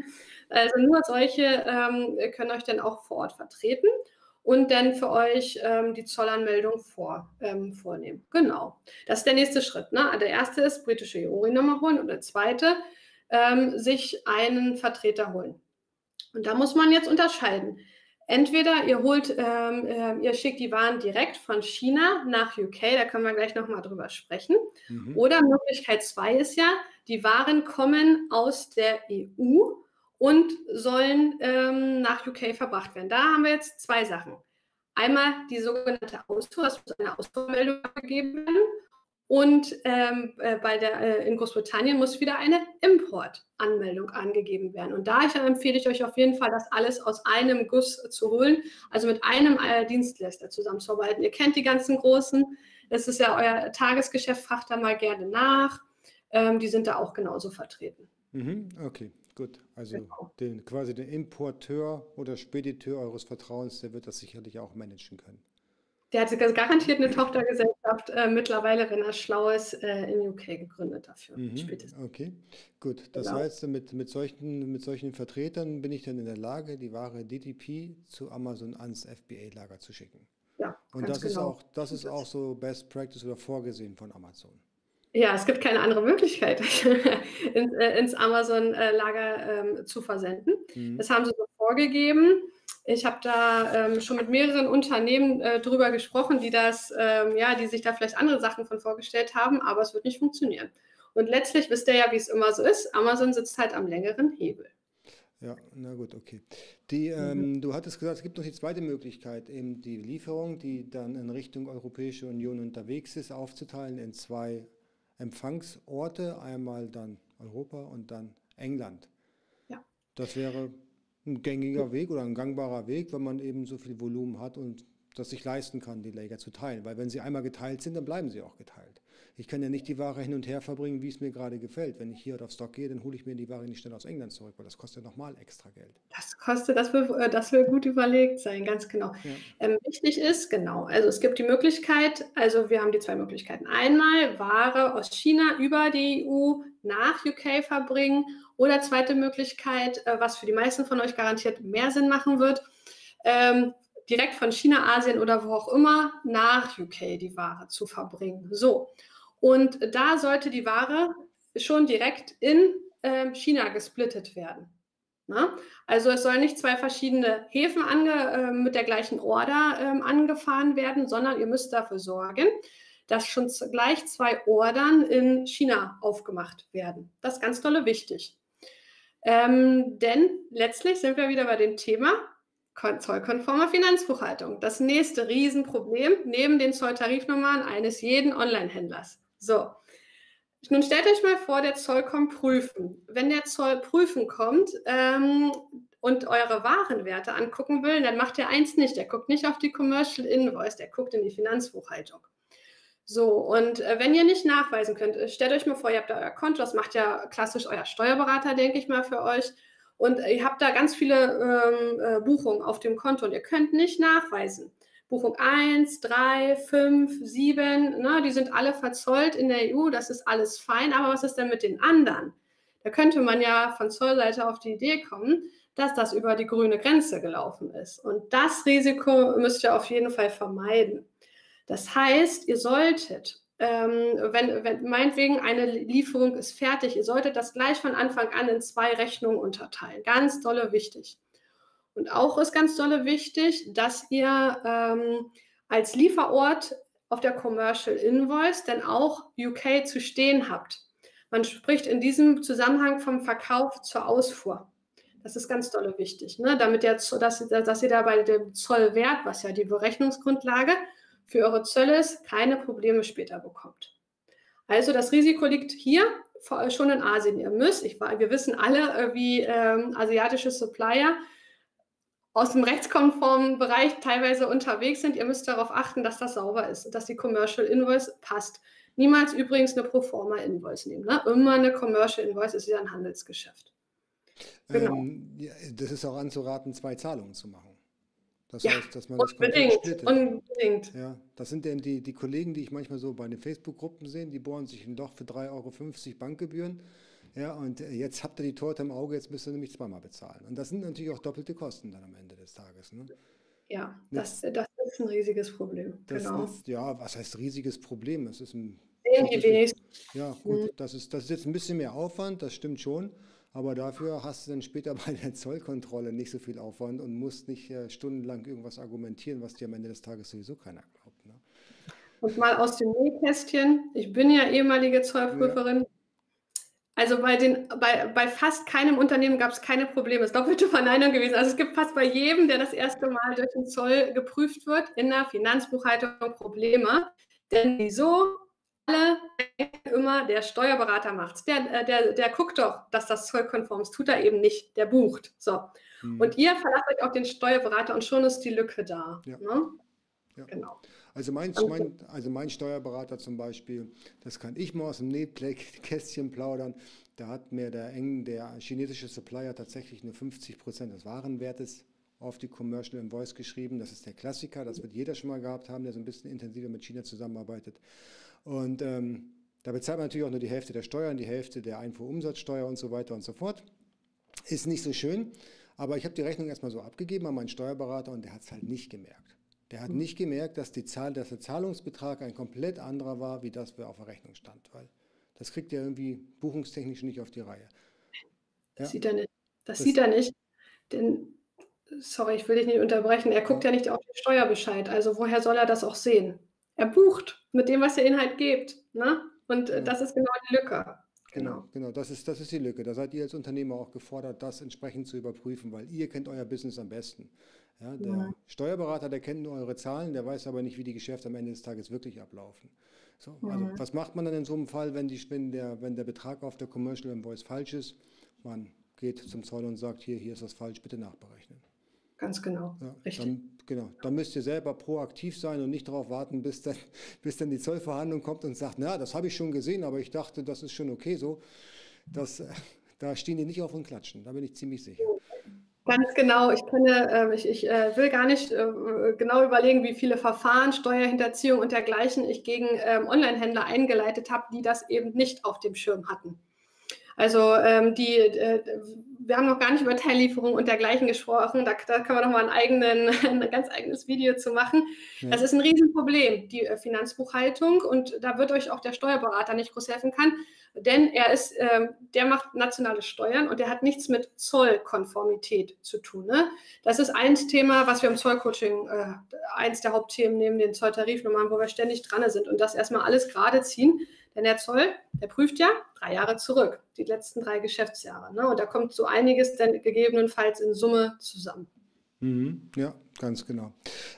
S2: Also nur solche ähm, können euch dann auch vor Ort vertreten und dann für euch ähm, die Zollanmeldung vor, ähm, vornehmen. Genau. Das ist der nächste Schritt. Ne? Der erste ist britische EORI-Nummer holen und der zweite ähm, sich einen Vertreter holen. Und da muss man jetzt unterscheiden. Entweder ihr holt, ähm, äh, ihr schickt die Waren direkt von China nach UK, da können wir gleich nochmal drüber sprechen. Mhm. Oder Möglichkeit zwei ist ja, die Waren kommen aus der EU und sollen ähm, nach UK verbracht werden. Da haben wir jetzt zwei Sachen. Einmal die sogenannte Ausfuhr, es muss eine Ausfuhrmeldung abgegeben werden. Und ähm, äh, bei der, äh, in Großbritannien muss wieder eine Importanmeldung angegeben werden. Und da empfehle ich euch auf jeden Fall, das alles aus einem Guss zu holen, also mit einem äh, Dienstleister zusammenzuarbeiten. Ihr kennt die ganzen großen, das ist ja euer Tagesgeschäft, fragt da mal gerne nach. Ähm, die sind da auch genauso vertreten.
S1: Mhm, okay. Gut, also genau. den, quasi den Importeur oder Spediteur eures Vertrauens, der wird das sicherlich auch managen können.
S2: Der hat garantiert eine Tochtergesellschaft äh, mittlerweile, wenn er schlau ist, äh, in UK gegründet dafür.
S1: Mhm, okay, gut. Das genau. heißt, mit, mit, solchen, mit solchen Vertretern bin ich dann in der Lage, die Ware DTP zu Amazon ans FBA-Lager zu schicken.
S2: Ja,
S1: Und das genau. ist auch, das ist auch so Best Practice oder vorgesehen von Amazon.
S2: Ja, es gibt keine andere Möglichkeit, ins, äh, ins Amazon-Lager ähm, zu versenden. Mhm. Das haben sie so vorgegeben. Ich habe da ähm, schon mit mehreren Unternehmen äh, drüber gesprochen, die das, ähm, ja, die sich da vielleicht andere Sachen von vorgestellt haben, aber es wird nicht funktionieren. Und letztlich wisst ihr ja, wie es immer so ist. Amazon sitzt halt am längeren Hebel.
S1: Ja, na gut, okay. Die, mhm. ähm, du hattest gesagt, es gibt noch die zweite Möglichkeit, eben die Lieferung, die dann in Richtung Europäische Union unterwegs ist, aufzuteilen in zwei Empfangsorte, einmal dann Europa und dann England. Ja. Das wäre ein gängiger Weg oder ein gangbarer Weg, wenn man eben so viel Volumen hat und das sich leisten kann, die Lager zu teilen. Weil wenn sie einmal geteilt sind, dann bleiben sie auch geteilt. Ich kann ja nicht die Ware hin und her verbringen, wie es mir gerade gefällt. Wenn ich hier auf Stock gehe, dann hole ich mir die Ware nicht schnell aus England zurück, weil das kostet ja nochmal extra Geld.
S2: Das kostet, das will, äh, das will gut überlegt sein, ganz genau. Ja. Ähm, wichtig ist, genau, also es gibt die Möglichkeit, also wir haben die zwei Möglichkeiten. Einmal Ware aus China über die EU nach UK verbringen oder zweite Möglichkeit, äh, was für die meisten von euch garantiert mehr Sinn machen wird, ähm, direkt von China, Asien oder wo auch immer nach UK die Ware zu verbringen. So, und da sollte die Ware schon direkt in äh, China gesplittet werden. Na? Also es sollen nicht zwei verschiedene Häfen ange, äh, mit der gleichen Order äh, angefahren werden, sondern ihr müsst dafür sorgen, dass schon gleich zwei Ordern in China aufgemacht werden. Das ist ganz dolle wichtig. Ähm, denn letztlich sind wir wieder bei dem Thema zollkonforme Finanzbuchhaltung. Das nächste Riesenproblem neben den Zolltarifnummern eines jeden Online-Händlers. So, nun stellt euch mal vor, der Zoll kommt prüfen. Wenn der Zoll prüfen kommt ähm, und eure Warenwerte angucken will, dann macht er eins nicht. Der guckt nicht auf die Commercial Invoice, der guckt in die Finanzbuchhaltung. So, und äh, wenn ihr nicht nachweisen könnt, äh, stellt euch mal vor, ihr habt da euer Konto, das macht ja klassisch euer Steuerberater, denke ich mal, für euch. Und ihr habt da ganz viele ähm, äh, Buchungen auf dem Konto und ihr könnt nicht nachweisen. Buchung 1, 3, 5, 7, ne, die sind alle verzollt in der EU, das ist alles fein, aber was ist denn mit den anderen? Da könnte man ja von Zollseite auf die Idee kommen, dass das über die grüne Grenze gelaufen ist. Und das Risiko müsst ihr auf jeden Fall vermeiden. Das heißt, ihr solltet, ähm, wenn, wenn meinetwegen eine Lieferung ist fertig, ihr solltet das gleich von Anfang an in zwei Rechnungen unterteilen. Ganz dolle wichtig. Und auch ist ganz dolle wichtig, dass ihr ähm, als Lieferort auf der Commercial Invoice dann auch UK zu stehen habt. Man spricht in diesem Zusammenhang vom Verkauf zur Ausfuhr. Das ist ganz dolle wichtig, ne? damit der, dass, dass ihr da bei dem Zollwert, was ja die Berechnungsgrundlage für eure Zölle ist, keine Probleme später bekommt. Also das Risiko liegt hier schon in Asien. Ihr müsst, ich, wir wissen alle, äh, wie ähm, asiatische Supplier aus dem rechtskonformen Bereich teilweise unterwegs sind. Ihr müsst darauf achten, dass das sauber ist, dass die Commercial Invoice passt. Niemals übrigens eine Proforma Invoice nehmen. Ne? Immer eine Commercial Invoice ist ja ein Handelsgeschäft.
S1: Genau. Ähm, ja, das ist auch anzuraten, zwei Zahlungen zu machen.
S2: Das ja, heißt, dass man unbedingt, das. Unbedingt.
S1: Ja, das sind denn die, die Kollegen, die ich manchmal so bei den Facebook-Gruppen sehe, die bohren sich ein Loch für 3,50 Euro Bankgebühren. Ja, und jetzt habt ihr die Torte im Auge, jetzt müsst ihr nämlich zweimal bezahlen. Und das sind natürlich auch doppelte Kosten dann am Ende des Tages. Ne?
S2: Ja, das, das ist ein riesiges Problem. genau.
S1: Ist, ja, was heißt riesiges Problem? Es ist ein. Ja, gut, das, ist, das ist jetzt ein bisschen mehr Aufwand, das stimmt schon. Aber dafür hast du dann später bei der Zollkontrolle nicht so viel Aufwand und musst nicht äh, stundenlang irgendwas argumentieren, was dir am Ende des Tages sowieso keiner glaubt. Ne?
S2: Und mal aus dem Nähkästchen. Ich bin ja ehemalige Zollprüferin. Ja. Also bei, den, bei, bei fast keinem Unternehmen gab es keine Probleme. Es ist doppelte Verneinung gewesen. Also es gibt fast bei jedem, der das erste Mal durch den Zoll geprüft wird, in der Finanzbuchhaltung Probleme. Denn wieso? Alle immer, der Steuerberater macht es. Der, äh, der, der guckt doch, dass das zollkonform ist. Tut er eben nicht. Der bucht. So. Mhm. Und ihr verlasst euch auf den Steuerberater und schon ist die Lücke da. Ja. Ne?
S1: Ja. Genau. Also mein, mein, also mein Steuerberater zum Beispiel, das kann ich mal aus dem Nähkästchen plaudern, da hat mir der, eng, der chinesische Supplier tatsächlich nur 50 Prozent des Warenwertes auf die Commercial Invoice geschrieben. Das ist der Klassiker, das wird jeder schon mal gehabt haben, der so ein bisschen intensiver mit China zusammenarbeitet. Und ähm, da bezahlt man natürlich auch nur die Hälfte der Steuern, die Hälfte der Einfuhrumsatzsteuer und so weiter und so fort. Ist nicht so schön, aber ich habe die Rechnung erstmal so abgegeben an meinen Steuerberater und der hat es halt nicht gemerkt. Der hat nicht gemerkt, dass, die Zahl, dass der Zahlungsbetrag ein komplett anderer war, wie das, wer auf der Rechnung stand. Weil das kriegt er irgendwie buchungstechnisch nicht auf die Reihe.
S2: Das ja? sieht er nicht. Das, das, sieht er nicht. Denn, sorry, ich will dich nicht unterbrechen, er guckt ja. ja nicht auf den Steuerbescheid. Also woher soll er das auch sehen? Er bucht mit dem, was der Inhalt gibt. Ne? Und ja. das ist genau die Lücke.
S1: Genau, genau, das ist, das ist die Lücke. Da seid ihr als Unternehmer auch gefordert, das entsprechend zu überprüfen, weil ihr kennt euer Business am besten. Ja, der ja. Steuerberater, der kennt nur eure Zahlen, der weiß aber nicht, wie die Geschäfte am Ende des Tages wirklich ablaufen. So, also was macht man dann in so einem Fall, wenn, die, wenn, der, wenn der Betrag auf der Commercial Invoice falsch ist? Man geht zum Zoll und sagt, hier, hier ist das falsch, bitte nachberechnen.
S2: Ganz genau,
S1: ja, richtig. Dann, genau, dann müsst ihr selber proaktiv sein und nicht darauf warten, bis dann, bis dann die Zollverhandlung kommt und sagt, na, das habe ich schon gesehen, aber ich dachte, das ist schon okay so. Das, da stehen die nicht auf und klatschen, da bin ich ziemlich sicher.
S2: Ganz genau. Ich, kenne, äh, ich, ich äh, will gar nicht äh, genau überlegen, wie viele Verfahren, Steuerhinterziehung und dergleichen ich gegen ähm, Online-Händler eingeleitet habe, die das eben nicht auf dem Schirm hatten. Also ähm, die, äh, wir haben noch gar nicht über Teillieferung und dergleichen gesprochen. Da, da kann man noch mal einen eigenen, ein ganz eigenes Video zu machen. Ja. Das ist ein Riesenproblem, die äh, Finanzbuchhaltung. Und da wird euch auch der Steuerberater nicht groß helfen können, denn er ist, äh, der macht nationale Steuern und der hat nichts mit Zollkonformität zu tun. Ne? Das ist ein Thema, was wir im Zollcoaching, äh, eins der Hauptthemen neben den Zolltarifnummern, wo wir ständig dran sind und das erstmal alles gerade ziehen. Denn der Zoll, der prüft ja drei Jahre zurück, die letzten drei Geschäftsjahre. Ne? Und da kommt so einiges dann gegebenenfalls in Summe zusammen.
S1: Mhm, ja, ganz genau.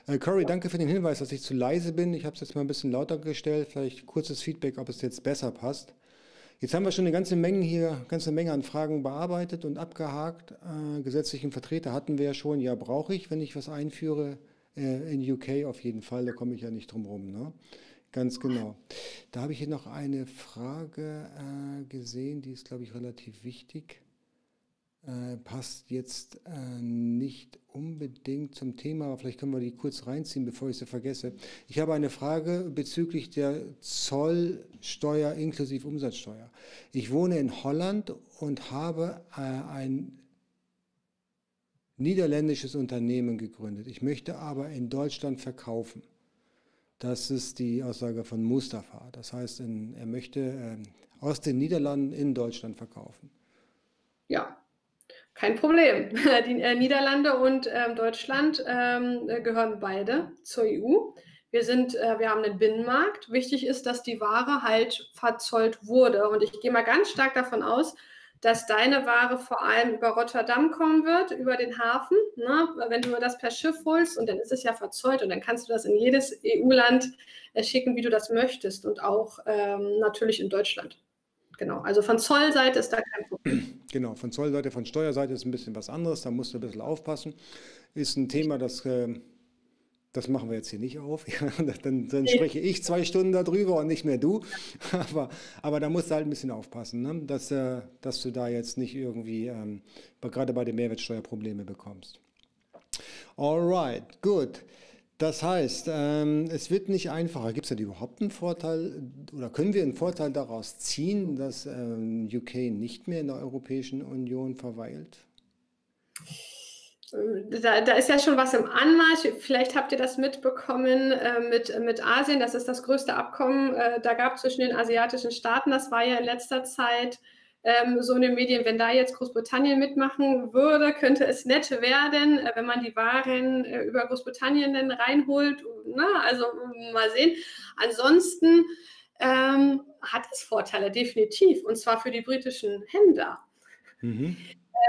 S1: Äh, Cory, danke für den Hinweis, dass ich zu leise bin. Ich habe es jetzt mal ein bisschen lauter gestellt. Vielleicht kurzes Feedback, ob es jetzt besser passt. Jetzt haben wir schon eine ganze Menge hier, ganze Menge an Fragen bearbeitet und abgehakt. Äh, gesetzlichen Vertreter hatten wir ja schon. Ja, brauche ich, wenn ich was einführe äh, in UK auf jeden Fall. Da komme ich ja nicht drum rum. Ne? Ganz genau. Da habe ich hier noch eine Frage äh, gesehen, die ist, glaube ich, relativ wichtig. Äh, passt jetzt äh, nicht unbedingt zum Thema, aber vielleicht können wir die kurz reinziehen, bevor ich sie vergesse. Ich habe eine Frage bezüglich der Zollsteuer inklusive Umsatzsteuer. Ich wohne in Holland und habe äh, ein niederländisches Unternehmen gegründet. Ich möchte aber in Deutschland verkaufen. Das ist die Aussage von Mustafa. Das heißt, in, er möchte äh, aus den Niederlanden in Deutschland verkaufen.
S2: Ja, kein Problem. Die äh, Niederlande und ähm, Deutschland ähm, gehören beide zur EU. Wir, sind, äh, wir haben einen Binnenmarkt. Wichtig ist, dass die Ware halt verzollt wurde. Und ich gehe mal ganz stark davon aus, dass deine Ware vor allem über Rotterdam kommen wird, über den Hafen. Ne? Wenn du das per Schiff holst und dann ist es ja verzollt und dann kannst du das in jedes EU-Land äh, schicken, wie du das möchtest und auch ähm, natürlich in Deutschland. Genau, also von Zollseite ist da kein Problem.
S1: Genau, von Zollseite, von Steuerseite ist ein bisschen was anderes, da musst du ein bisschen aufpassen. Ist ein Thema, das, äh, das machen wir jetzt hier nicht auf. dann, dann spreche ich zwei Stunden darüber und nicht mehr du. Aber, aber da musst du halt ein bisschen aufpassen, ne? dass, äh, dass du da jetzt nicht irgendwie ähm, gerade bei der Mehrwertsteuer Probleme bekommst. Alright, gut. Das heißt, ähm, es wird nicht einfacher. Gibt es denn überhaupt einen Vorteil oder können wir einen Vorteil daraus ziehen, dass ähm, UK nicht mehr in der Europäischen Union verweilt?
S2: Da, da, ist ja schon was im Anmarsch. Vielleicht habt ihr das mitbekommen äh, mit, mit Asien. Das ist das größte Abkommen. Äh, da gab zwischen den asiatischen Staaten. Das war ja in letzter Zeit ähm, so in den Medien, wenn da jetzt Großbritannien mitmachen würde, könnte es nett werden, äh, wenn man die Waren äh, über Großbritannien dann reinholt. Na, also mal sehen. Ansonsten ähm, hat es Vorteile, definitiv, und zwar für die britischen Händler. Mhm.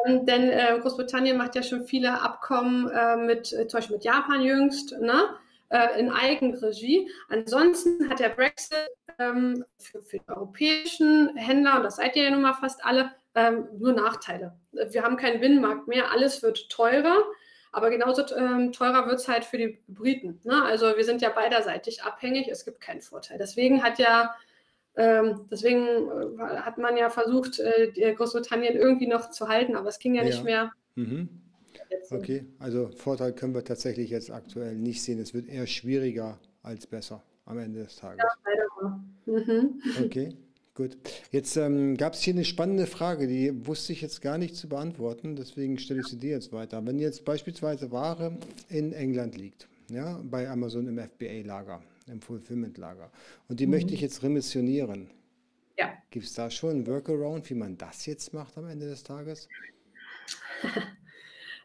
S2: Ähm, denn äh, Großbritannien macht ja schon viele Abkommen äh, mit, äh, zum Beispiel mit Japan jüngst, ne? Äh, in Eigenregie. Ansonsten hat der Brexit ähm, für, für, die europäischen Händler, und das seid ihr ja nun mal fast alle, ähm, nur Nachteile. Wir haben keinen Binnenmarkt mehr, alles wird teurer, aber genauso ähm, teurer wird es halt für die Briten. Ne? Also wir sind ja beiderseitig abhängig, es gibt keinen Vorteil. Deswegen hat ja ähm, deswegen äh, hat man ja versucht, äh, Großbritannien irgendwie noch zu halten, aber es ging ja, ja. nicht mehr. Mhm.
S1: Okay, also Vorteil können wir tatsächlich jetzt aktuell nicht sehen. Es wird eher schwieriger als besser am Ende des Tages. Ja, leider. Mhm. Okay, gut. Jetzt ähm, gab es hier eine spannende Frage, die wusste ich jetzt gar nicht zu beantworten, deswegen stelle ich sie dir jetzt weiter. Wenn jetzt beispielsweise Ware in England liegt, ja, bei Amazon im FBA-Lager, im Fulfillment-Lager, und die mhm. möchte ich jetzt remissionieren, ja. gibt es da schon einen Workaround, wie man das jetzt macht am Ende des Tages?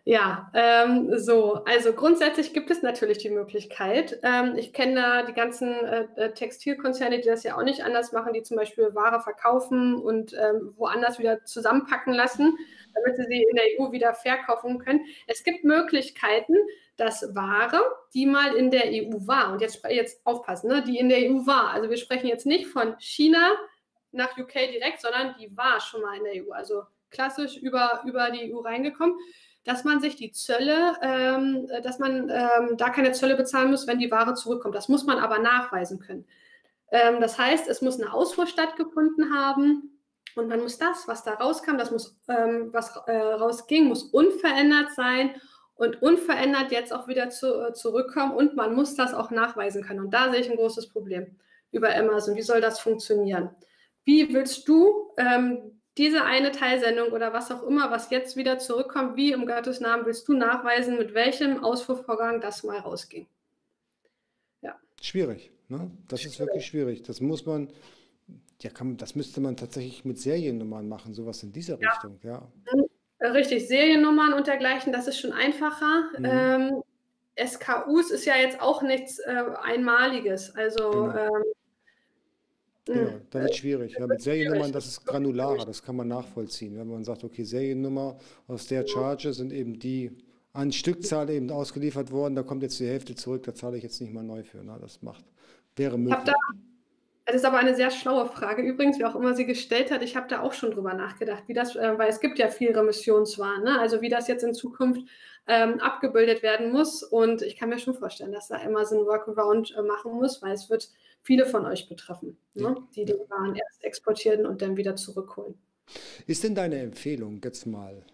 S2: Ja, ähm, so, also grundsätzlich gibt es natürlich die Möglichkeit. Ähm, ich kenne da die ganzen äh, äh, Textilkonzerne, die das ja auch nicht anders machen, die zum Beispiel Ware verkaufen und ähm, woanders wieder zusammenpacken lassen, damit sie sie in der EU wieder verkaufen können. Es gibt Möglichkeiten, dass Ware, die mal in der EU war, und jetzt, jetzt aufpassen, ne, die in der EU war, also wir sprechen jetzt nicht von China nach UK direkt, sondern die war schon mal in der EU, also klassisch über, über die EU reingekommen dass man sich die Zölle, ähm, dass man ähm, da keine Zölle bezahlen muss, wenn die Ware zurückkommt. Das muss man aber nachweisen können. Ähm, das heißt, es muss eine Ausfuhr stattgefunden haben und man muss das, was da rauskam, das muss, ähm, was äh, rausging, muss unverändert sein und unverändert jetzt auch wieder zu, äh, zurückkommen und man muss das auch nachweisen können. Und da sehe ich ein großes Problem über Amazon. Wie soll das funktionieren? Wie willst du ähm, diese eine Teilsendung oder was auch immer, was jetzt wieder zurückkommt, wie um Gottes Namen willst du nachweisen, mit welchem Ausfuhrvorgang das mal rausging?
S1: Ja. Schwierig, ne? Das schwierig. ist wirklich schwierig. Das muss man, ja, kann, das müsste man tatsächlich mit Seriennummern machen, sowas in dieser ja. Richtung, ja.
S2: Mhm. Richtig, Seriennummern und dergleichen, das ist schon einfacher. Mhm. Ähm, SKUs ist ja jetzt auch nichts äh, Einmaliges. Also genau. ähm,
S1: Genau, dann wird es schwierig. Ja, mit Seriennummern, das ist granularer, das kann man nachvollziehen. Wenn man sagt, okay, Seriennummer aus der Charge sind eben die an Stückzahl eben ausgeliefert worden, da kommt jetzt die Hälfte zurück, da zahle ich jetzt nicht mal neu für. Na, das macht, wäre möglich. Da,
S2: das ist aber eine sehr schlaue Frage. Übrigens, wie auch immer sie gestellt hat, ich habe da auch schon drüber nachgedacht, wie das, äh, weil es gibt ja viel Remissionswahn, ne? also wie das jetzt in Zukunft ähm, abgebildet werden muss. Und ich kann mir schon vorstellen, dass da Amazon Workaround äh, machen muss, weil es wird viele von euch betreffen, ne? die den Waren erst exportieren und dann wieder zurückholen.
S1: Ist denn deine Empfehlung jetzt mal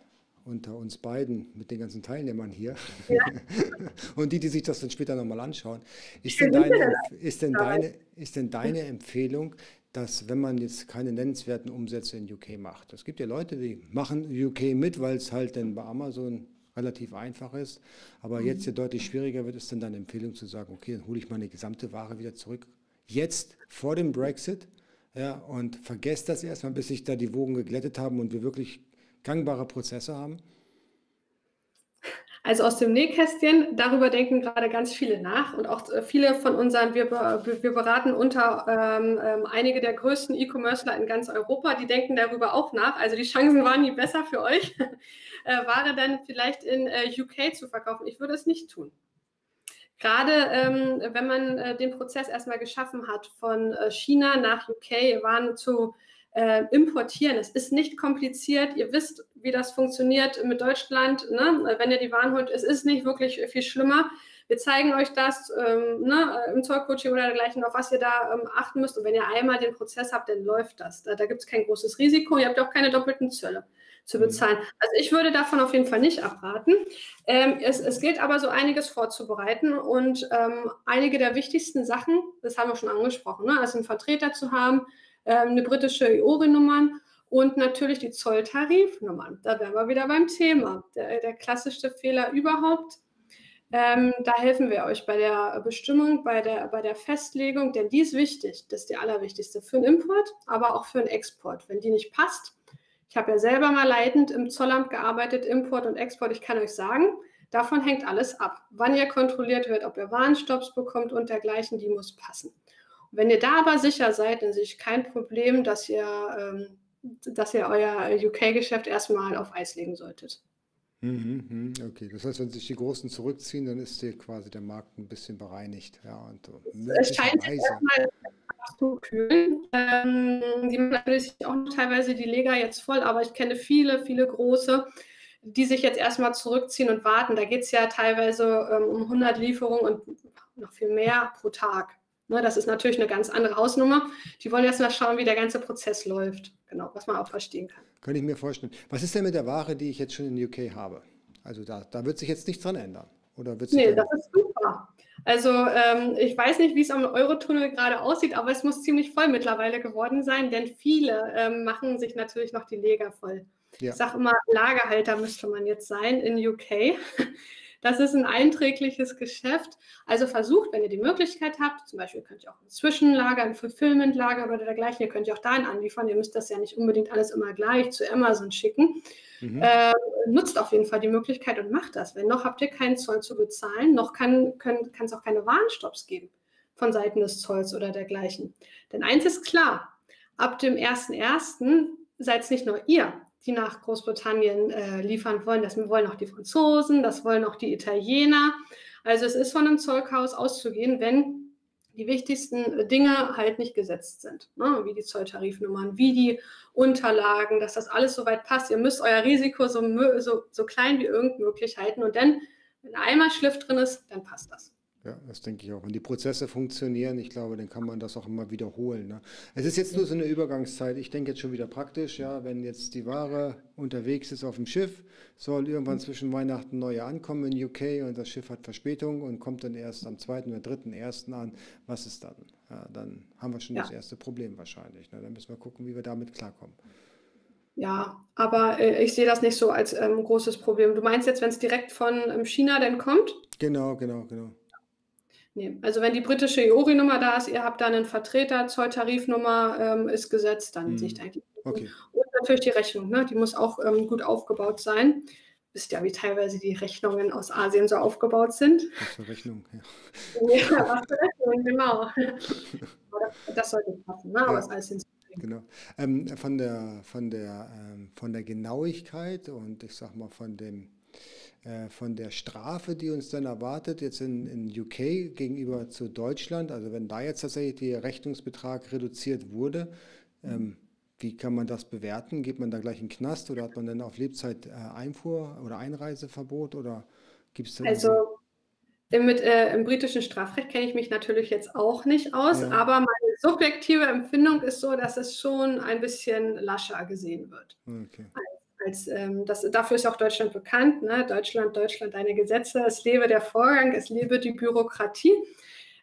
S1: unter uns beiden mit den ganzen Teilnehmern hier ja. und die, die sich das dann später nochmal anschauen, ist denn, deine, ist, denn deine, ist denn deine Empfehlung, dass wenn man jetzt keine nennenswerten Umsätze in UK macht, es gibt ja Leute, die machen UK mit, weil es halt dann bei Amazon relativ einfach ist, aber mhm. jetzt ja deutlich schwieriger wird, ist dann deine Empfehlung zu sagen, okay, dann hole ich meine gesamte Ware wieder zurück, jetzt vor dem Brexit, ja, und vergesst das erstmal, bis sich da die Wogen geglättet haben und wir wirklich gangbare Prozesse haben?
S2: Also aus dem Nähkästchen, darüber denken gerade ganz viele nach und auch äh, viele von unseren, wir, wir beraten unter ähm, ähm, einige der größten E-Commercer in ganz Europa, die denken darüber auch nach. Also die Chancen waren nie besser für euch, äh, Ware dann vielleicht in äh, UK zu verkaufen. Ich würde es nicht tun. Gerade ähm, wenn man äh, den Prozess erstmal geschaffen hat, von äh, China nach UK Waren zu äh, importieren. Es ist nicht kompliziert. Ihr wisst, wie das funktioniert mit Deutschland. Ne? Wenn ihr die Waren holt, es ist nicht wirklich viel schlimmer. Wir zeigen euch das ähm, ne, im Zollcoaching oder dergleichen, auf was ihr da ähm, achten müsst. Und wenn ihr einmal den Prozess habt, dann läuft das. Da, da gibt es kein großes Risiko. Ihr habt auch keine doppelten Zölle zu mhm. bezahlen. Also ich würde davon auf jeden Fall nicht abraten. Ähm, es, es, gilt aber so einiges vorzubereiten und ähm, einige der wichtigsten Sachen, das haben wir schon angesprochen, ne? also einen Vertreter zu haben, ähm, eine britische EORI-Nummern und natürlich die Zolltarifnummern. Da wären wir wieder beim Thema. Der, der klassischste Fehler überhaupt. Ähm, da helfen wir euch bei der Bestimmung, bei der, bei der Festlegung, denn die ist wichtig. Das ist die allerwichtigste für den Import, aber auch für den Export. Wenn die nicht passt, ich habe ja selber mal leitend im Zollamt gearbeitet, Import und Export, ich kann euch sagen, davon hängt alles ab. Wann ihr kontrolliert wird, ob ihr Warenstopps bekommt und dergleichen, die muss passen. Wenn ihr da aber sicher seid, dann sehe ich kein Problem, dass ihr, ähm, dass ihr euer UK-Geschäft erstmal auf Eis legen solltet.
S1: Mhm, mhm, okay, das heißt, wenn sich die Großen zurückziehen, dann ist hier quasi der Markt ein bisschen bereinigt. Ja, und
S2: es scheint erstmal zu kühlen. Ähm, die machen natürlich auch teilweise die Lega jetzt voll, aber ich kenne viele, viele große, die sich jetzt erstmal zurückziehen und warten. Da geht es ja teilweise ähm, um 100 Lieferungen und noch viel mehr pro Tag. Ne, das ist natürlich eine ganz andere Hausnummer. Die wollen erst mal schauen, wie der ganze Prozess läuft. Genau, was man auch verstehen kann.
S1: Kann ich mir vorstellen. Was ist denn mit der Ware, die ich jetzt schon in UK habe? Also da, da wird sich jetzt nichts dran ändern. Oder wird
S2: nee, das ist super. Also ähm, ich weiß nicht, wie es am Eurotunnel gerade aussieht, aber es muss ziemlich voll mittlerweile geworden sein, denn viele ähm, machen sich natürlich noch die Leger voll. Ja. Ich sage immer, Lagerhalter müsste man jetzt sein in UK. Das ist ein einträgliches Geschäft. Also versucht, wenn ihr die Möglichkeit habt, zum Beispiel könnt ihr auch ein Zwischenlager, ein Fulfillment-Lager oder dergleichen, ihr könnt ja auch dahin anliefern. Ihr müsst das ja nicht unbedingt alles immer gleich zu Amazon schicken. Mhm. Äh, nutzt auf jeden Fall die Möglichkeit und macht das. Wenn noch habt ihr keinen Zoll zu bezahlen, noch kann es auch keine Warenstopps geben von Seiten des Zolls oder dergleichen. Denn eins ist klar, ab dem 1.1. seid es nicht nur ihr, die nach Großbritannien äh, liefern wollen. Das wollen auch die Franzosen, das wollen auch die Italiener. Also es ist von einem Zollchaos auszugehen, wenn die wichtigsten Dinge halt nicht gesetzt sind, ne? wie die Zolltarifnummern, wie die Unterlagen, dass das alles soweit passt. Ihr müsst euer Risiko so, so, so klein wie irgend möglich halten und dann, wenn einmal Schliff drin ist, dann passt das.
S1: Ja, das denke ich auch. Wenn die Prozesse funktionieren, ich glaube, dann kann man das auch immer wiederholen. Ne? Es ist jetzt nur so eine Übergangszeit. Ich denke jetzt schon wieder praktisch, ja, wenn jetzt die Ware unterwegs ist auf dem Schiff, soll irgendwann zwischen Weihnachten neue ankommen in UK und das Schiff hat Verspätung und kommt dann erst am 2. oder 3.1. an. Was ist dann? Ja, dann haben wir schon ja. das erste Problem wahrscheinlich. Ne? Dann müssen wir gucken, wie wir damit klarkommen.
S2: Ja, aber äh, ich sehe das nicht so als ähm, großes Problem. Du meinst jetzt, wenn es direkt von ähm, China dann kommt?
S1: Genau, genau, genau.
S2: Nee. Also wenn die britische EORI-Nummer da ist, ihr habt da einen Vertreter, Zolltarifnummer ähm, ist gesetzt, dann mhm. sehe ich eigentlich. Okay. Und natürlich die Rechnung, ne? die muss auch ähm, gut aufgebaut sein. Wisst ja, wie teilweise die Rechnungen aus Asien so aufgebaut sind.
S1: Was für Rechnung, ja.
S2: ja, was für Rechnung, genau. das, das, sollte passen, ne? aber ja. es alles hinzukriegen.
S1: Genau. Ähm, von, der, von, der, ähm, von der Genauigkeit und ich sag mal von dem von der Strafe, die uns dann erwartet, jetzt in, in UK gegenüber zu Deutschland, also wenn da jetzt tatsächlich der Rechnungsbetrag reduziert wurde, ähm, wie kann man das bewerten? Geht man da gleich in den Knast oder hat man dann auf Lebzeit äh, Einfuhr oder Einreiseverbot oder gibt es
S2: Also mit, äh, im britischen Strafrecht kenne ich mich natürlich jetzt auch nicht aus, ja. aber meine subjektive Empfindung ist so, dass es schon ein bisschen lascher gesehen wird. Okay. Als, ähm, das, dafür ist auch Deutschland bekannt. Ne? Deutschland, Deutschland, deine Gesetze. Es lebe der Vorgang, es lebe die Bürokratie.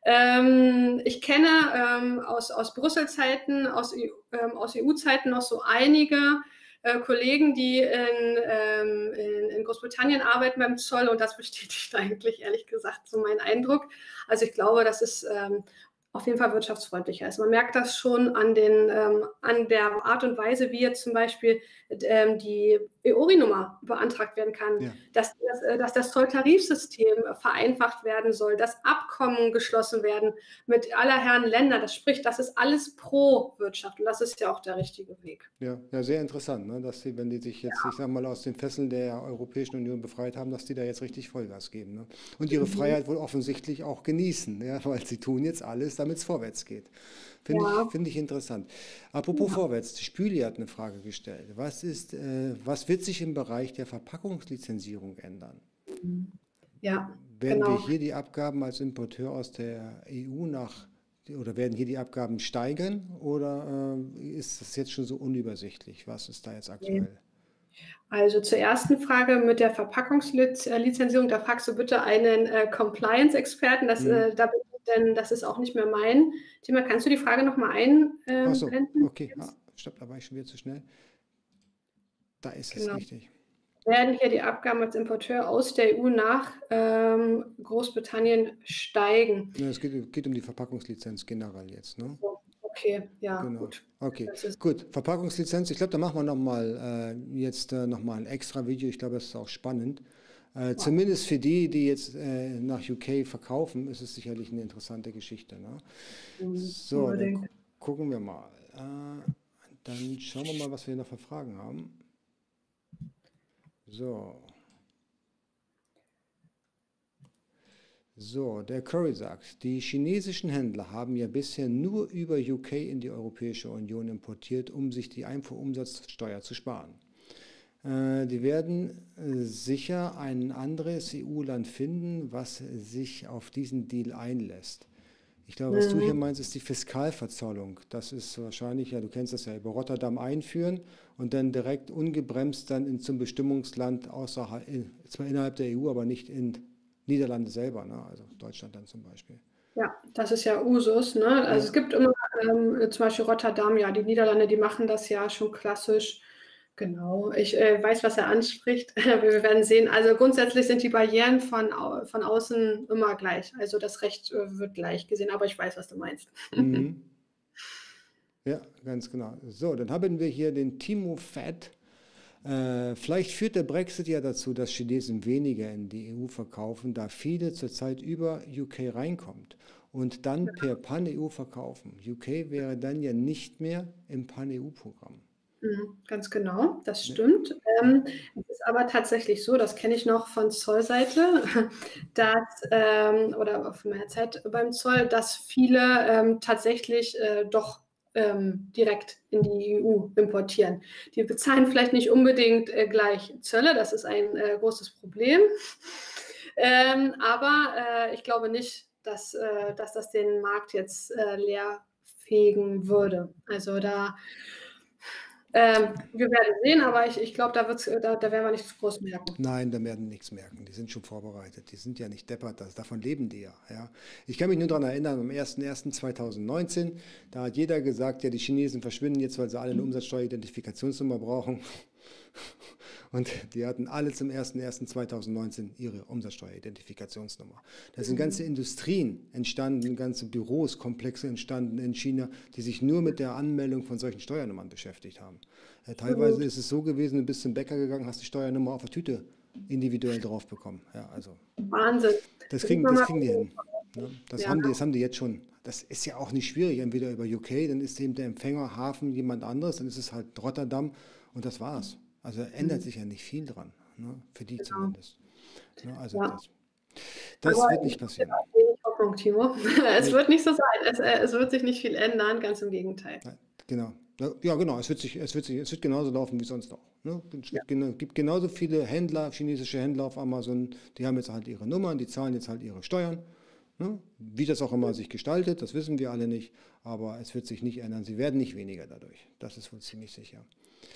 S2: Ähm, ich kenne ähm, aus, aus Brüssel-Zeiten, aus, ähm, aus EU-Zeiten noch so einige äh, Kollegen, die in, ähm, in, in, Großbritannien arbeiten beim Zoll und das bestätigt eigentlich ehrlich gesagt so mein Eindruck. Also ich glaube, das ist ähm, auf jeden Fall wirtschaftsfreundlicher ist. Man merkt das schon an, den, ähm, an der Art und Weise, wie jetzt zum Beispiel ähm, die EORI-Nummer beantragt werden kann, ja. dass, dass, äh, dass, das Zolltarifsystem vereinfacht werden soll, dass Abkommen geschlossen werden mit aller Herren Länder. Das spricht, das ist alles pro Wirtschaft und das ist ja auch der richtige Weg.
S1: Ja, ja sehr interessant, ne? dass sie, wenn die sich jetzt, ja. ich sag mal, aus den Fesseln der Europäischen Union befreit haben, dass die da jetzt richtig Vollgas geben ne? und ihre mhm. Freiheit wohl offensichtlich auch genießen, ja? weil sie tun jetzt alles, damit es vorwärts geht. Finde ja. ich, find ich interessant. Apropos ja. vorwärts, die Spüli hat eine Frage gestellt. Was, ist, äh, was wird sich im Bereich der Verpackungslizenzierung ändern? Ja, Werden genau. wir hier die Abgaben als Importeur aus der EU nach oder werden hier die Abgaben steigern oder äh, ist das jetzt schon so unübersichtlich? Was ist da jetzt aktuell?
S2: Also zur ersten Frage mit der Verpackungslizenzierung, da fragst du bitte einen äh, Compliance-Experten. Mhm. Äh, da bin denn das ist auch nicht mehr mein Thema. Kannst du die Frage nochmal einblenden?
S1: so, okay. Ah, stopp, da war ich schon wieder zu schnell. Da ist genau. es richtig.
S2: Werden hier die Abgaben als Importeur aus der EU nach ähm, Großbritannien steigen?
S1: Ja, es geht, geht, um die Verpackungslizenz generell jetzt. Ne?
S2: Okay, ja,
S1: genau. gut. Okay, gut. Verpackungslizenz, ich glaube, da machen wir nochmal äh, jetzt äh, nochmal ein extra Video. Ich glaube, das ist auch spannend. Äh, zumindest für die, die jetzt äh, nach UK verkaufen, ist es sicherlich eine interessante Geschichte. Ne? Mhm, so, dann gucken wir mal. Äh, dann schauen wir mal, was wir noch für Fragen haben. So. So, der Curry sagt, die chinesischen Händler haben ja bisher nur über UK in die Europäische Union importiert, um sich die Einfuhrumsatzsteuer zu sparen. Äh, die werden äh, sicher ein anderes EU-Land finden, was sich auf diesen Deal einlässt. Ich glaube, was mhm. du hier meinst, ist die Fiskalverzollung. Das ist wahrscheinlich, ja, du kennst das ja, über Rotterdam einführen und dann direkt ungebremst dann in, zum Bestimmungsland außerhalb, zwar innerhalb der EU, aber nicht in Niederlande selber, ne? also Deutschland dann zum Beispiel.
S2: Ja, das ist ja Usus. Ne? Also ja. es gibt immer ähm, zum Beispiel Rotterdam, ja, die Niederlande, die machen das ja schon klassisch Genau, ich äh, weiß, was er anspricht. Wir werden sehen. Also grundsätzlich sind die Barrieren von, von außen immer gleich. Also das Recht äh, wird gleich gesehen, aber ich weiß, was du meinst. Mhm.
S1: Ja, ganz genau. So, dann haben wir hier den Timo Fett. Äh, vielleicht führt der Brexit ja dazu, dass Chinesen weniger in die EU verkaufen, da viele zurzeit über UK reinkommt und dann per Pan-EU verkaufen. UK wäre dann ja nicht mehr im Pan-EU-Programm.
S2: Mhm, ganz genau, das stimmt. Ähm, es ist aber tatsächlich so, das kenne ich noch von Zollseite, dass, ähm, oder von meiner Zeit beim Zoll, dass viele ähm, tatsächlich äh, doch ähm, direkt in die EU importieren. Die bezahlen vielleicht nicht unbedingt äh, gleich Zölle, das ist ein äh, großes Problem. Ähm, aber äh, ich glaube nicht, dass, äh, dass das den Markt jetzt äh, leer fegen würde. Also da ähm, wir werden sehen, aber ich, ich glaube, da, da, da werden wir nichts groß merken.
S1: Nein, da werden nichts merken. Die sind schon vorbereitet. Die sind ja nicht deppert. Das, davon leben die ja, ja. Ich kann mich nur daran erinnern, am 01.01.2019, da hat jeder gesagt, ja, die Chinesen verschwinden jetzt, weil sie alle eine Umsatzsteueridentifikationsnummer brauchen. Und die hatten alle zum 01.01.2019 ihre Umsatzsteueridentifikationsnummer. Da sind ganze Industrien entstanden, ganze Büros, Komplexe entstanden in China, die sich nur mit der Anmeldung von solchen Steuernummern beschäftigt haben. Ja, teilweise ist es so gewesen, du bist zum Bäcker gegangen, hast die Steuernummer auf der Tüte individuell drauf bekommen. Ja, also,
S2: Wahnsinn.
S1: Das kriegen, das kriegen die hin. Das, ja. haben die, das haben die jetzt schon. Das ist ja auch nicht schwierig. Entweder über UK, dann ist eben der Empfängerhafen jemand anderes, dann ist es halt Rotterdam und das war's. Also ändert mhm. sich ja nicht viel dran, ne? für die genau. zumindest. Ja, also ja. das. Das Aber wird nicht passieren.
S2: Hoffnung, Timo. Es nee. wird nicht so sein. Es, äh, es, wird sich nicht viel ändern, ganz im Gegenteil.
S1: Genau. Ja, genau. Es wird, sich, es wird, sich, es wird genauso laufen wie sonst auch. Ne? Es ja. gibt genauso viele Händler, chinesische Händler auf Amazon, die haben jetzt halt ihre Nummern, die zahlen jetzt halt ihre Steuern. Ne? Wie das auch immer sich gestaltet, das wissen wir alle nicht, aber es wird sich nicht ändern. Sie werden nicht weniger dadurch. Das ist wohl ziemlich sicher.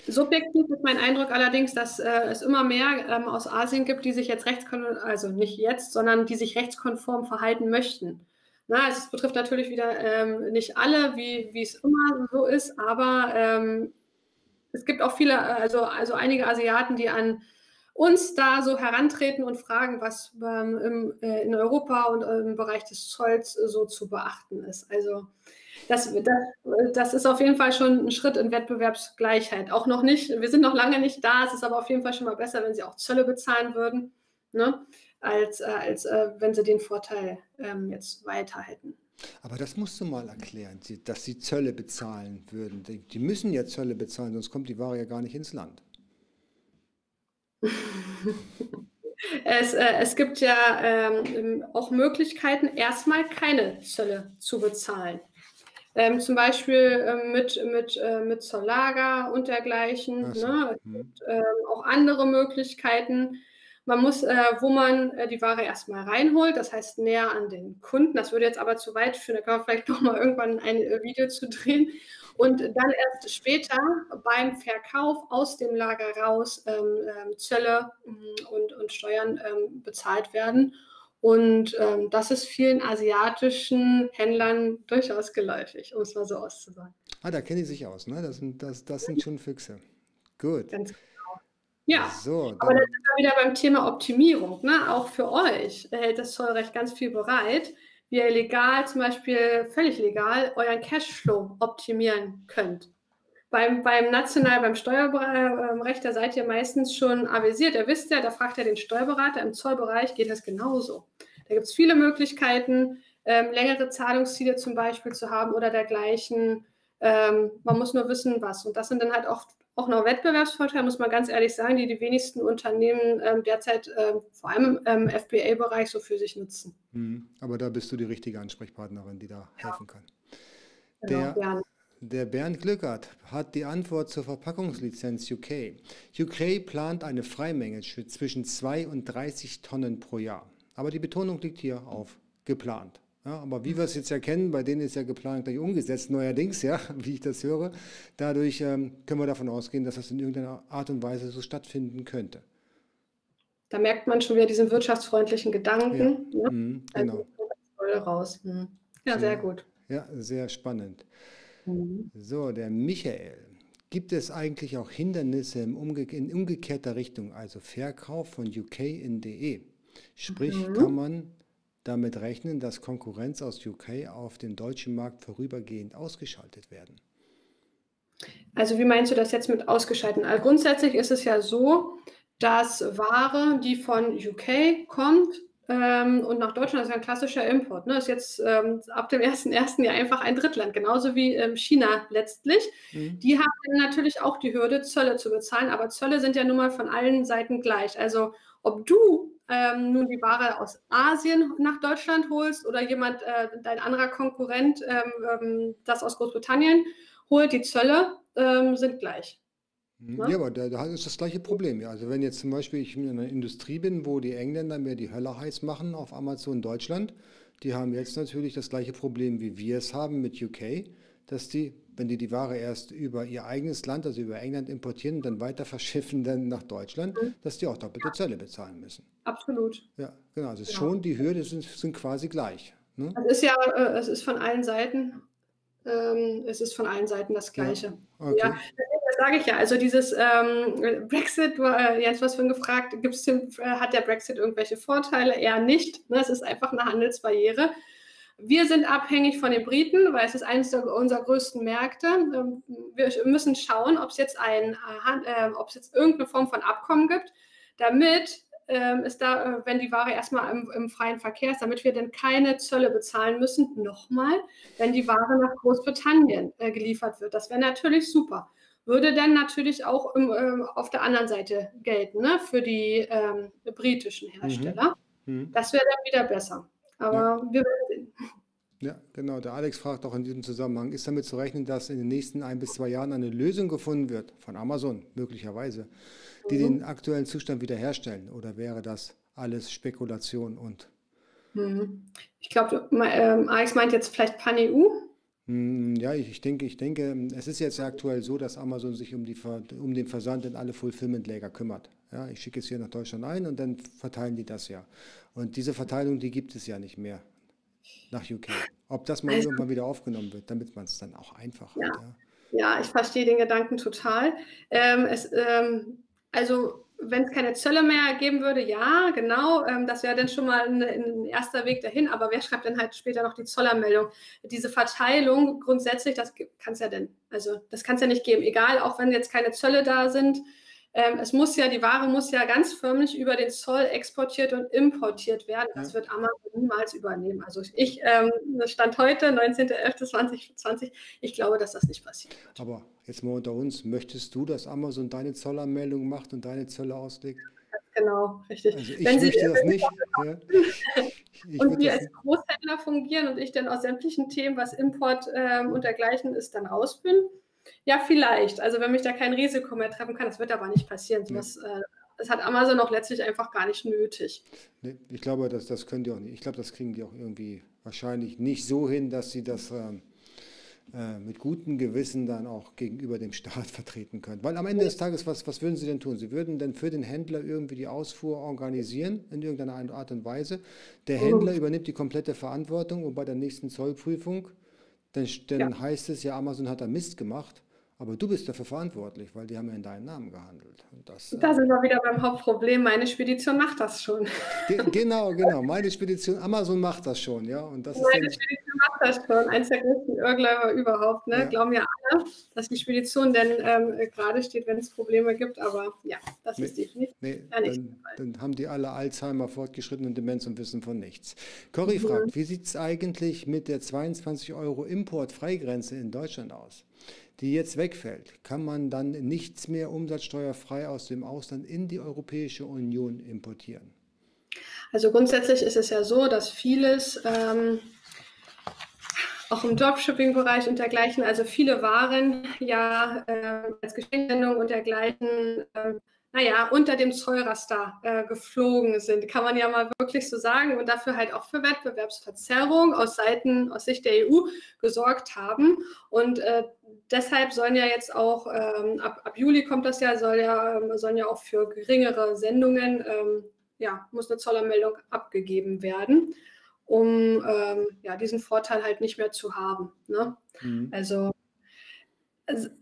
S2: Subjektiv ist mein Eindruck allerdings, dass äh, es immer mehr ähm, aus Asien gibt, die sich jetzt rechtskonform, also nicht jetzt, sondern die sich rechtskonform verhalten möchten. Na, also es betrifft natürlich wieder ähm, nicht alle, wie, es immer so ist, aber ähm, es gibt auch viele, also, also einige Asiaten, die an uns da so herantreten und fragen, was ähm, im, äh, in Europa und im Bereich des Zolls äh, so zu beachten ist. Also das, das, das, ist auf jeden Fall schon ein Schritt in Wettbewerbsgleichheit. Auch noch nicht, wir sind noch lange nicht da, es ist aber auf jeden Fall schon mal besser, wenn sie auch Zölle bezahlen würden, ne? als, äh, als äh, wenn sie den Vorteil ähm, jetzt weiter hätten.
S1: Aber das musst du mal erklären, dass sie Zölle bezahlen würden. Die müssen ja Zölle bezahlen, sonst kommt die Ware ja gar nicht ins Land.
S2: Es, äh, es, gibt ja ähm, auch Möglichkeiten, erstmal keine Zölle zu bezahlen. Ähm, zum Beispiel äh, mit, mit, äh, mit Zollager und dergleichen. So. Ne? Es mhm. gibt ähm, auch andere Möglichkeiten. Man muss, äh, wo man äh, die Ware erstmal reinholt, das heißt näher an den Kunden. Das würde jetzt aber zu weit führen, da kann man vielleicht noch mal irgendwann ein äh, Video zu drehen. Und dann erst später beim Verkauf aus dem Lager raus ähm, ähm Zölle mm, und, und Steuern ähm, bezahlt werden. Und ähm, das ist vielen asiatischen Händlern durchaus geläufig, um es mal so auszusagen.
S1: Ah, da kennen die sich aus, ne? Das sind, das, das sind schon Füchse. Gut. Ganz genau.
S2: Ja, so, aber dann sind wir wieder beim Thema Optimierung. Ne? Auch für euch hält das Zollrecht ganz viel bereit, wie ihr legal, zum Beispiel völlig legal, euren Cashflow optimieren könnt. Beim, beim National, beim Steuerrecht, da seid ihr meistens schon avisiert. Ihr wisst ja, da fragt ihr den Steuerberater. Im Zollbereich geht das genauso. Da gibt es viele Möglichkeiten, ähm, längere Zahlungsziele zum Beispiel zu haben oder dergleichen. Ähm, man muss nur wissen, was. Und das sind dann halt oft auch noch Wettbewerbsvorteile, muss man ganz ehrlich sagen, die die wenigsten Unternehmen ähm, derzeit ähm, vor allem im FBA-Bereich so für sich nutzen.
S1: Mhm. Aber da bist du die richtige Ansprechpartnerin, die da ja. helfen kann. Genau, Der, ja. Der Bernd Glückert hat die Antwort zur Verpackungslizenz UK. UK plant eine Freimenge zwischen 2 und 30 Tonnen pro Jahr. Aber die Betonung liegt hier auf geplant. Ja, aber wie wir es jetzt erkennen, bei denen ist ja geplant gleich umgesetzt, neuerdings, ja, wie ich das höre. Dadurch ähm, können wir davon ausgehen, dass das in irgendeiner Art und Weise so stattfinden könnte.
S2: Da merkt man schon wieder diesen wirtschaftsfreundlichen Gedanken. Ja, ne? mhm, genau. Also, raus. Mhm. Ja, sehr, sehr gut.
S1: Ja, sehr spannend. Mhm. So, der Michael. Gibt es eigentlich auch Hindernisse in umgekehrter Richtung, also Verkauf von UK in DE? Sprich, mhm. kann man damit rechnen, dass Konkurrenz aus UK auf den deutschen Markt vorübergehend ausgeschaltet werden?
S2: Also wie meinst du das jetzt mit ausgeschalten? Also grundsätzlich ist es ja so, dass Ware, die von UK kommt, ähm, und nach Deutschland ist ja ein klassischer Import. Ne? Ist jetzt ähm, ab dem 1.1. ja einfach ein Drittland, genauso wie ähm, China letztlich. Mhm. Die haben natürlich auch die Hürde, Zölle zu bezahlen, aber Zölle sind ja nun mal von allen Seiten gleich. Also ob du ähm, nun die Ware aus Asien nach Deutschland holst oder jemand, äh, dein anderer Konkurrent, ähm, ähm, das aus Großbritannien holt, die Zölle sind gleich.
S1: Ne? Ja, aber da, da ist das gleiche Problem. Ja. Also wenn jetzt zum Beispiel ich in einer Industrie bin, wo die Engländer mir die Hölle heiß machen auf Amazon Deutschland, die haben jetzt natürlich das gleiche Problem, wie wir es haben mit UK, dass die, wenn die die Ware erst über ihr eigenes Land, also über England importieren und dann weiter verschiffen dann nach Deutschland, mhm. dass die auch doppelte Zölle bezahlen müssen.
S2: Absolut.
S1: Ja, genau. Also genau. schon die Hürden sind, sind quasi gleich.
S2: Ne? Es ist ja, äh, es ist von allen Seiten, ähm, es ist von allen Seiten das Gleiche. Ja, okay. ja sage ich ja. Also dieses ähm, Brexit, äh, Jens, was von gefragt, gibt's den, äh, hat der Brexit irgendwelche Vorteile? Eher nicht. Ne? Es ist einfach eine Handelsbarriere. Wir sind abhängig von den Briten, weil es ist eines unserer größten Märkte. Ähm, wir müssen schauen, ob es jetzt ein, äh, ob es jetzt irgendeine Form von Abkommen gibt, damit ähm, ist da, äh, wenn die Ware erstmal im, im, freien Verkehr ist, damit wir dann keine Zölle bezahlen müssen. Nochmal, wenn die Ware nach Großbritannien äh, geliefert wird. Das wäre natürlich super. Würde dann natürlich auch im, äh, auf der anderen Seite gelten, ne? für die ähm, britischen Hersteller. Mhm. Mhm. Das wäre dann wieder besser. Aber ja. wir werden sehen.
S1: Ja, genau. Der Alex fragt auch in diesem Zusammenhang, ist damit zu rechnen, dass in den nächsten ein bis zwei Jahren eine Lösung gefunden wird, von Amazon möglicherweise, die mhm. den aktuellen Zustand wiederherstellen? Oder wäre das alles Spekulation und?
S2: Mhm. Ich glaube, ähm, Alex meint jetzt vielleicht PanEU.
S1: Hm, ja, ich denke, ich denke, es ist jetzt aktuell so, dass Amazon sich um, die, um den Versand in alle Fulfillment-Lager kümmert. Ja, ich schicke es hier nach Deutschland ein und dann verteilen die das ja. Und diese Verteilung, die gibt es ja nicht mehr nach UK. Ob das mal also, irgendwann wieder aufgenommen wird, damit man es dann auch einfach
S2: ja. hat. Ja. ja, ich verstehe den Gedanken total. Ähm, es, ähm, also wenn es keine Zölle mehr geben würde, ja, genau, ähm, das wäre dann schon mal ein, ein, erster Weg dahin. Aber wer schreibt dann halt später noch die Zollermeldung? Diese Verteilung grundsätzlich, das kann es ja denn, also das kann es ja nicht geben. Egal, auch wenn jetzt keine Zölle da sind, ähm, es muss ja, die Ware muss ja ganz förmlich über den Zoll exportiert und importiert werden. Das wird Amazon niemals übernehmen. Also ich, ähm, Stand heute, 19.11.2020, ich glaube, dass das nicht passiert.
S1: Aber jetzt mal unter uns, möchtest du, dass Amazon deine Zollanmeldung macht und deine Zölle auslegt?
S2: Genau, richtig.
S1: Also ich Wenn möchte Sie, das nicht. Ja.
S2: Und wir als Großhändler fungieren und ich dann aus sämtlichen Themen, was Import ähm, und dergleichen ist, dann raus bin, ja, vielleicht. Also wenn mich da kein Risiko mehr treffen kann, das wird aber nicht passieren. Sowas, äh, das hat Amazon auch letztlich einfach gar nicht nötig.
S1: Nee, ich glaube, das, das können die auch nicht. Ich glaube, das kriegen die auch irgendwie wahrscheinlich nicht so hin, dass sie das ähm, äh, mit gutem Gewissen dann auch gegenüber dem Staat vertreten können. Weil am Ende des Tages, was, was würden sie denn tun? Sie würden dann für den Händler irgendwie die Ausfuhr organisieren in irgendeiner Art und Weise. Der Händler mhm. übernimmt die komplette Verantwortung und bei der nächsten Zollprüfung dann, dann ja. heißt es ja, Amazon hat da Mist gemacht. Aber du bist dafür verantwortlich, weil die haben ja in deinem Namen gehandelt.
S2: Und das, da sind wir wieder beim Hauptproblem. Meine Spedition macht das schon.
S1: Ge genau, genau. Meine Spedition, Amazon macht das schon, ja. Und das
S2: Meine Spedition macht das schon. Eins der größten Irrgläuber überhaupt. Ne? Ja. Glauben ja alle, dass die Spedition denn ähm, gerade steht, wenn es Probleme gibt. Aber ja, das nee, ist definitiv
S1: nee, ja nicht dann, dann, haben die alle Alzheimer, fortgeschrittene Demenz und wissen von nichts. Cory mhm. fragt, wie sieht es eigentlich mit der 22 Euro Importfreigrenze in Deutschland aus? Die jetzt wegfällt, kann man dann nichts mehr umsatzsteuerfrei aus dem Ausland in die Europäische Union importieren?
S2: Also grundsätzlich ist es ja so, dass vieles ähm, auch im Dropshipping-Bereich und dergleichen, also viele Waren ja äh, als Geschenksendung und dergleichen äh, naja, unter dem Zollraster äh, geflogen sind, kann man ja mal wirklich so sagen und dafür halt auch für Wettbewerbsverzerrung aus Seiten, aus Sicht der EU gesorgt haben. Und äh, deshalb sollen ja jetzt auch, ähm, ab, ab, Juli kommt das ja, soll ja, ähm, sollen ja auch für geringere Sendungen, ähm, ja, muss eine Zollermeldung abgegeben werden, um ähm, ja, diesen Vorteil halt nicht mehr zu haben. Ne? Mhm. Also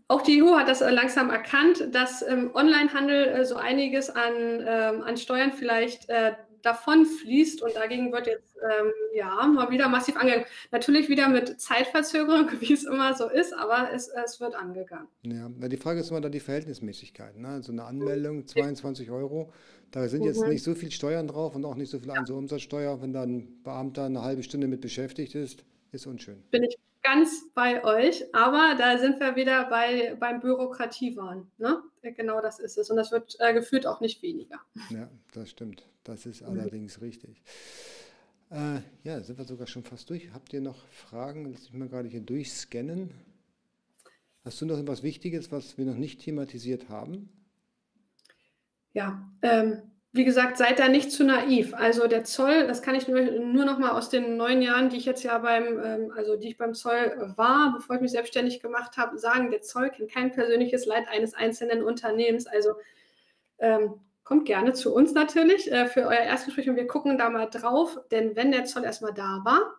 S2: auch die EU hat das äh, langsam erkannt, dass im Onlinehandel äh, so einiges an, ähm, an Steuern vielleicht äh, davon fließt und dagegen wird jetzt ähm, ja mal wieder massiv angegangen. Natürlich wieder mit Zeitverzögerung, wie es immer so ist, aber es, es wird angegangen.
S1: Ja, die Frage ist immer dann die Verhältnismäßigkeit. Ne? Also eine Anmeldung, 22 Euro, da sind jetzt mhm. nicht so viel Steuern drauf und auch nicht so viel Einzelumsatzsteuer. Wenn dann ein Beamter eine halbe Stunde mit beschäftigt ist, ist unschön.
S2: Bin ich ganz bei euch, aber da sind wir wieder bei, beim Bürokratiewahn. Ne? Genau das ist es. Und das wird äh, gefühlt auch nicht weniger.
S1: Ja, das stimmt. Das ist mhm. allerdings richtig. Äh, ja, sind wir sogar schon fast durch. Habt ihr noch Fragen? Lass mich mal gerade hier durchscannen. Hast du noch etwas Wichtiges, was wir noch nicht thematisiert haben?
S2: Ja, ähm, wie gesagt, seid da nicht zu naiv. Also der Zoll, das kann ich nur, nur noch mal aus den neun Jahren, die ich jetzt ja beim, ähm, also die ich beim Zoll war, bevor ich mich selbstständig gemacht habe, sagen, der Zoll kennt kein persönliches Leid eines einzelnen Unternehmens. Also ähm, kommt gerne zu uns natürlich äh, für euer Erstgespräch und wir gucken da mal drauf, denn wenn der Zoll erstmal da war,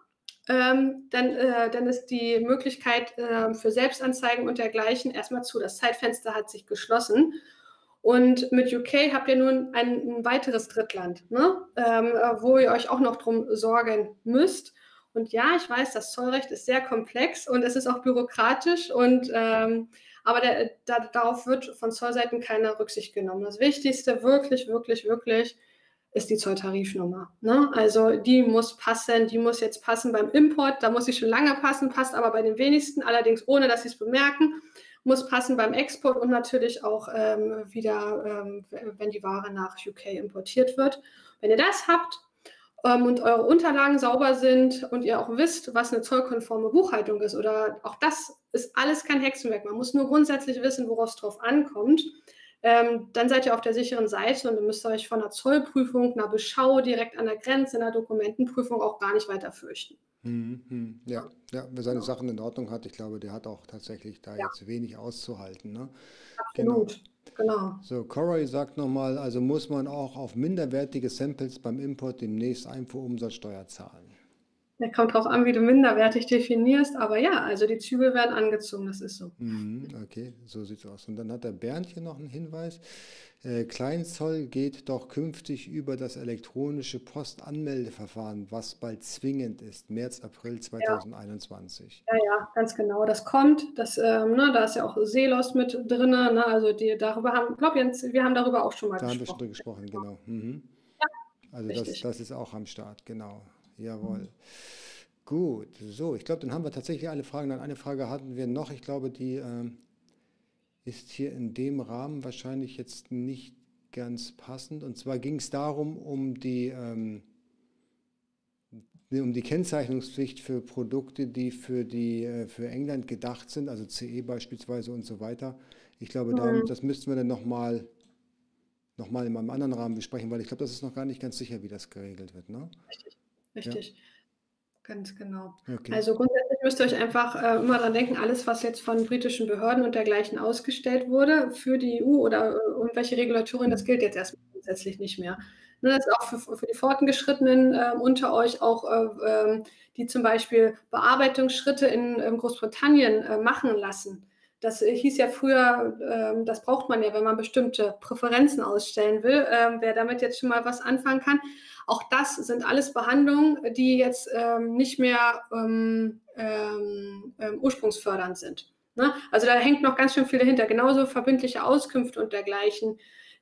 S2: ähm, dann, äh, dann ist die Möglichkeit äh, für Selbstanzeigen und dergleichen erstmal zu. Das Zeitfenster hat sich geschlossen. Und mit UK habt ihr nun ein, ein weiteres Drittland, ne? ähm, wo ihr euch auch noch drum sorgen müsst. Und ja, ich weiß, das Zollrecht ist sehr komplex und es ist auch bürokratisch und ähm, aber der, da, darauf wird von Zollseiten keine Rücksicht genommen. Das Wichtigste, wirklich, wirklich, wirklich, ist die Zolltarifnummer. Ne? Also die muss passen, die muss jetzt passen beim Import, da muss sie schon lange passen, passt aber bei den wenigsten, allerdings ohne, dass sie es bemerken. Muss passen beim Export und natürlich auch ähm, wieder, ähm, wenn die Ware nach UK importiert wird. Wenn ihr das habt ähm, und eure Unterlagen sauber sind und ihr auch wisst, was eine zollkonforme Buchhaltung ist, oder auch das ist alles kein Hexenwerk. Man muss nur grundsätzlich wissen, worauf es drauf ankommt. Ähm, dann seid ihr auf der sicheren Seite und dann müsst ihr euch von einer Zollprüfung, einer Beschau direkt an der Grenze, einer Dokumentenprüfung auch gar nicht weiter fürchten.
S1: Mhm, mhm. Ja, ja, wer seine Sachen in Ordnung hat, ich glaube, der hat auch tatsächlich da ja. jetzt wenig auszuhalten. Ne?
S2: Absolut. Genau. Genau.
S1: So, Corey sagt nochmal, also muss man auch auf minderwertige Samples beim Import demnächst Einfuhrumsatzsteuer zahlen.
S2: Der kommt darauf an, wie du minderwertig definierst, aber ja, also die Zügel werden angezogen, das ist so.
S1: Mhm, okay, so sieht es aus. Und dann hat der Bernd hier noch einen Hinweis. Äh, Kleinzoll geht doch künftig über das elektronische Postanmeldeverfahren, was bald zwingend ist, März, April 2021.
S2: Ja, ja, ja ganz genau. Das kommt. Das, ähm, ne, da ist ja auch Seelos mit drin. Ne, also die, darüber haben, glaube Jens, wir haben darüber auch schon mal
S1: da gesprochen. Da haben wir schon gesprochen, genau. Mhm. Ja, also das, das, ist auch am Start, genau. Jawohl. Mhm. Gut, so, ich glaube, dann haben wir tatsächlich alle Fragen. Dann eine Frage hatten wir noch. Ich glaube, die ähm, ist hier in dem Rahmen wahrscheinlich jetzt nicht ganz passend. Und zwar ging es darum, um die, ähm, um die Kennzeichnungspflicht für Produkte, die für, die, äh, für England gedacht sind, also CE beispielsweise und so weiter. Ich glaube, mhm. da, das müssten wir dann nochmal noch mal in einem anderen Rahmen besprechen, weil ich glaube, das ist noch gar nicht ganz sicher, wie das geregelt wird. Ne?
S2: Richtig, richtig. Ja. Ganz genau. Okay. Also grundsätzlich müsst ihr euch einfach äh, immer daran denken, alles, was jetzt von britischen Behörden und dergleichen ausgestellt wurde für die EU oder äh, irgendwelche Regulatorien, das gilt jetzt erstmal grundsätzlich nicht mehr. Nur das ist auch für, für die Fortgeschrittenen äh, unter euch, auch äh, ähm, die zum Beispiel Bearbeitungsschritte in Großbritannien äh, machen lassen. Das äh, hieß ja früher, ähm, das braucht man ja, wenn man bestimmte Präferenzen ausstellen will. Ähm, wer damit jetzt schon mal was anfangen kann. Auch das sind alles Behandlungen, die jetzt ähm, nicht mehr ähm, ähm, ähm, ursprungsfördernd sind. Ne? Also da hängt noch ganz schön viel dahinter. Genauso verbindliche Auskünfte und dergleichen,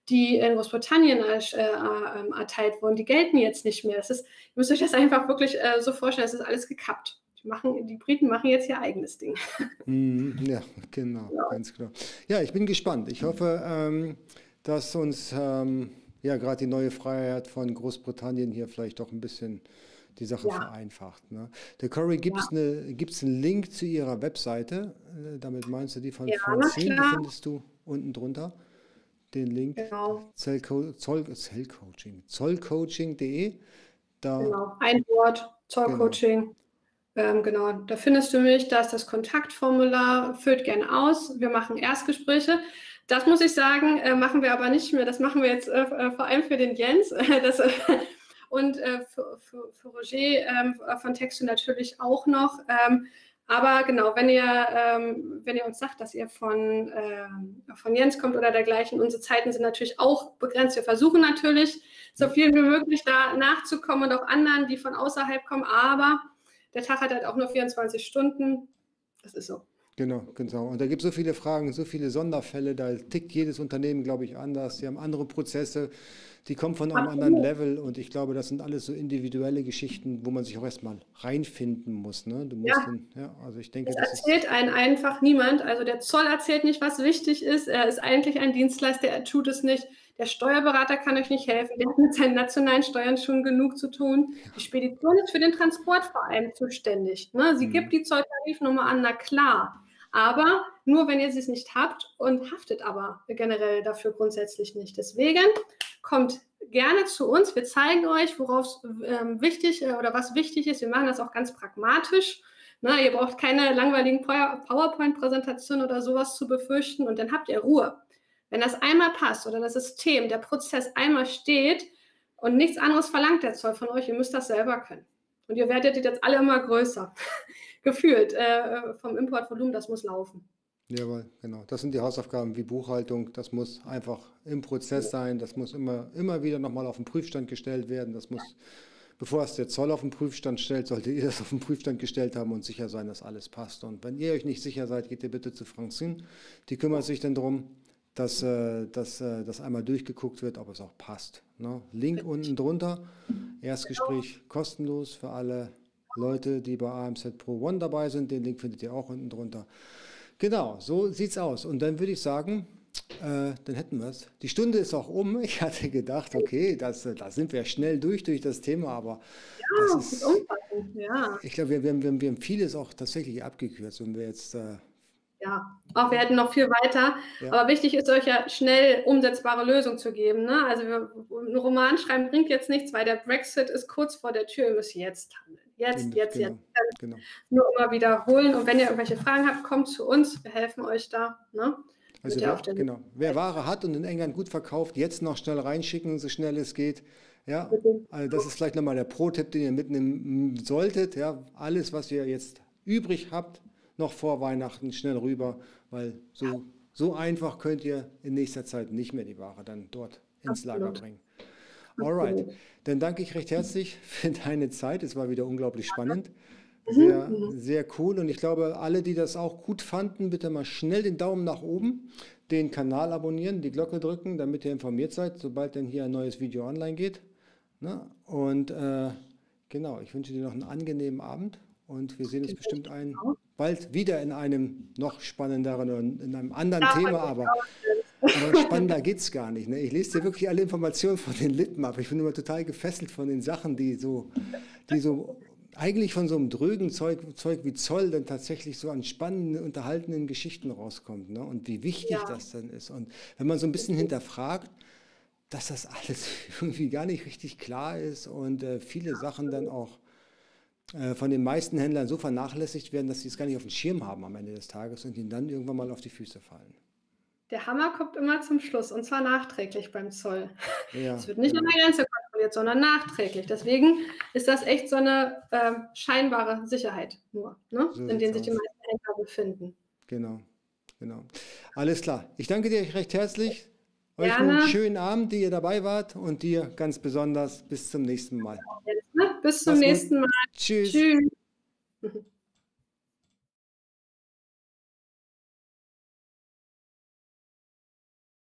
S2: die in Großbritannien äh, äh, erteilt wurden, die gelten jetzt nicht mehr. Das ist, ihr müsst euch das einfach wirklich äh, so vorstellen, es ist alles gekappt. Die, machen, die Briten machen jetzt ihr eigenes Ding.
S1: Mm, ja, genau, ja. ganz genau. Ja, ich bin gespannt. Ich hoffe, ähm, dass uns ähm, ja gerade die neue Freiheit von Großbritannien hier vielleicht doch ein bisschen die Sache ja. vereinfacht. Ne? Der Cory, gibt es ja. einen Link zu ihrer Webseite? Äh, damit meinst du die von ja, Francine? Die findest du unten drunter. Den Link genau. Zellco Zoll, Zellcoaching, zollcoaching.de.
S2: genau, ein Wort, Zollcoaching. Genau. Ähm, genau, da findest du mich, da ist das Kontaktformular, füllt gerne aus. Wir machen Erstgespräche. Das muss ich sagen, äh, machen wir aber nicht mehr. Das machen wir jetzt äh, äh vor allem für den Jens. das, äh, und äh, für, für, für, Roger ähm, von Textu natürlich auch noch. Ähm, aber genau, wenn ihr, ähm, wenn ihr uns sagt, dass ihr von, äh, von Jens kommt oder dergleichen, unsere Zeiten sind natürlich auch begrenzt. Wir versuchen natürlich, so viel wie möglich da nachzukommen und auch anderen, die von außerhalb kommen. Aber der Tag hat halt auch nur 24 Stunden. Das ist so.
S1: Genau, genau. Und da gibt es so viele Fragen, so viele Sonderfälle, da tickt jedes Unternehmen, glaube ich, anders. Sie haben andere Prozesse, die kommen von einem anderen Level und ich glaube, das sind alles so individuelle Geschichten, wo man sich auch erstmal reinfinden muss. Ne? Du musst ja. Den, ja, also ich denke,
S2: das erzählt einen einfach niemand. Also der Zoll erzählt nicht, was wichtig ist. Er ist eigentlich ein Dienstleister, er tut es nicht. Der Steuerberater kann euch nicht helfen. Der hat mit seinen nationalen Steuern schon genug zu tun. Die Spedition ist für den Transport vor allem zuständig. Ne? Sie mhm. gibt die Zolltarifnummer an, na klar aber nur, wenn ihr sie nicht habt und haftet aber generell dafür grundsätzlich nicht. Deswegen kommt gerne zu uns. Wir zeigen euch, worauf ähm, wichtig äh, oder was wichtig ist. Wir machen das auch ganz pragmatisch. Na, ihr braucht keine langweiligen PowerPoint-Präsentationen oder sowas zu befürchten und dann habt ihr Ruhe. Wenn das einmal passt oder das System, der Prozess einmal steht und nichts anderes verlangt der Zoll von euch, ihr müsst das selber können. Und ihr werdet jetzt alle immer größer gefühlt äh, vom Importvolumen, das muss laufen.
S1: Jawohl, genau. Das sind die Hausaufgaben wie Buchhaltung. Das muss einfach im Prozess sein. Das muss immer, immer wieder nochmal auf den Prüfstand gestellt werden. Das muss, bevor es der Zoll auf den Prüfstand stellt, solltet ihr das auf den Prüfstand gestellt haben und sicher sein, dass alles passt. Und wenn ihr euch nicht sicher seid, geht ihr bitte zu Francine. Die kümmert sich dann darum, dass, äh, dass äh, das einmal durchgeguckt wird, ob es auch passt. Ne? Link unten drunter. Erstgespräch kostenlos für alle Leute, die bei AMZ Pro One dabei sind. Den Link findet ihr auch unten drunter. Genau, so sieht's aus. Und dann würde ich sagen, äh, dann hätten wir es. Die Stunde ist auch um. Ich hatte gedacht, okay, das, da sind wir schnell durch durch das Thema, aber
S2: ja, das ist, ja.
S1: Ich glaube, wir, wir, wir, wir haben vieles auch tatsächlich abgekürzt und wir jetzt äh,
S2: ja, auch wir hätten noch viel weiter. Ja. Aber wichtig ist euch ja schnell umsetzbare Lösungen zu geben. Ne? Also wir, ein Roman schreiben bringt jetzt nichts, weil der Brexit ist kurz vor der Tür. Ihr müsst jetzt handeln. Jetzt, jetzt, genau, jetzt. Genau. Nur immer wiederholen. Und wenn ihr irgendwelche Fragen habt, kommt zu uns. Wir helfen euch da. Ne?
S1: Also wer, genau. wer Ware hat und in England gut verkauft, jetzt noch schnell reinschicken, so schnell es geht. Ja, also das ist vielleicht nochmal der Pro-Tipp, den ihr mitnehmen solltet. Ja, alles, was ihr jetzt übrig habt, noch vor Weihnachten schnell rüber, weil so, so einfach könnt ihr in nächster Zeit nicht mehr die Ware dann dort ins Lager bringen. Alright, dann danke ich recht herzlich für deine Zeit. Es war wieder unglaublich spannend. Sehr, mhm. sehr cool. Und ich glaube, alle, die das auch gut fanden, bitte mal schnell den Daumen nach oben, den Kanal abonnieren, die Glocke drücken, damit ihr informiert seid, sobald denn hier ein neues Video online geht. Na? Und äh, genau, ich wünsche dir noch einen angenehmen Abend und wir sehen uns bestimmt ein, bald wieder in einem noch spannenderen und in einem anderen ja, Thema, aber, aber spannender geht es gar nicht. Ne? Ich lese dir wirklich alle Informationen von den Lippen ab. Ich bin immer total gefesselt von den Sachen, die so, die so eigentlich von so einem drögen Zeug, Zeug wie Zoll dann tatsächlich so an spannenden, unterhaltenen Geschichten rauskommt. Ne? Und wie wichtig ja. das dann ist. Und wenn man so ein bisschen hinterfragt, dass das alles irgendwie gar nicht richtig klar ist und äh, viele Sachen dann auch äh, von den meisten Händlern so vernachlässigt werden, dass sie es gar nicht auf dem Schirm haben am Ende des Tages und ihnen dann irgendwann mal auf die Füße fallen.
S2: Der Hammer kommt immer zum Schluss und zwar nachträglich beim Zoll. Ja, es wird nicht genau. an der Grenze kontrolliert, sondern nachträglich. Deswegen ist das echt so eine äh, scheinbare Sicherheit nur, ne? so in der sich die meisten Händler befinden.
S1: Genau, genau. Alles klar. Ich danke dir recht herzlich. Euch Gerne. einen schönen Abend, die ihr dabei wart und dir ganz besonders bis zum nächsten Mal.
S2: Bis zum Mach's nächsten. Mal.
S1: Tschüss. Tschüss.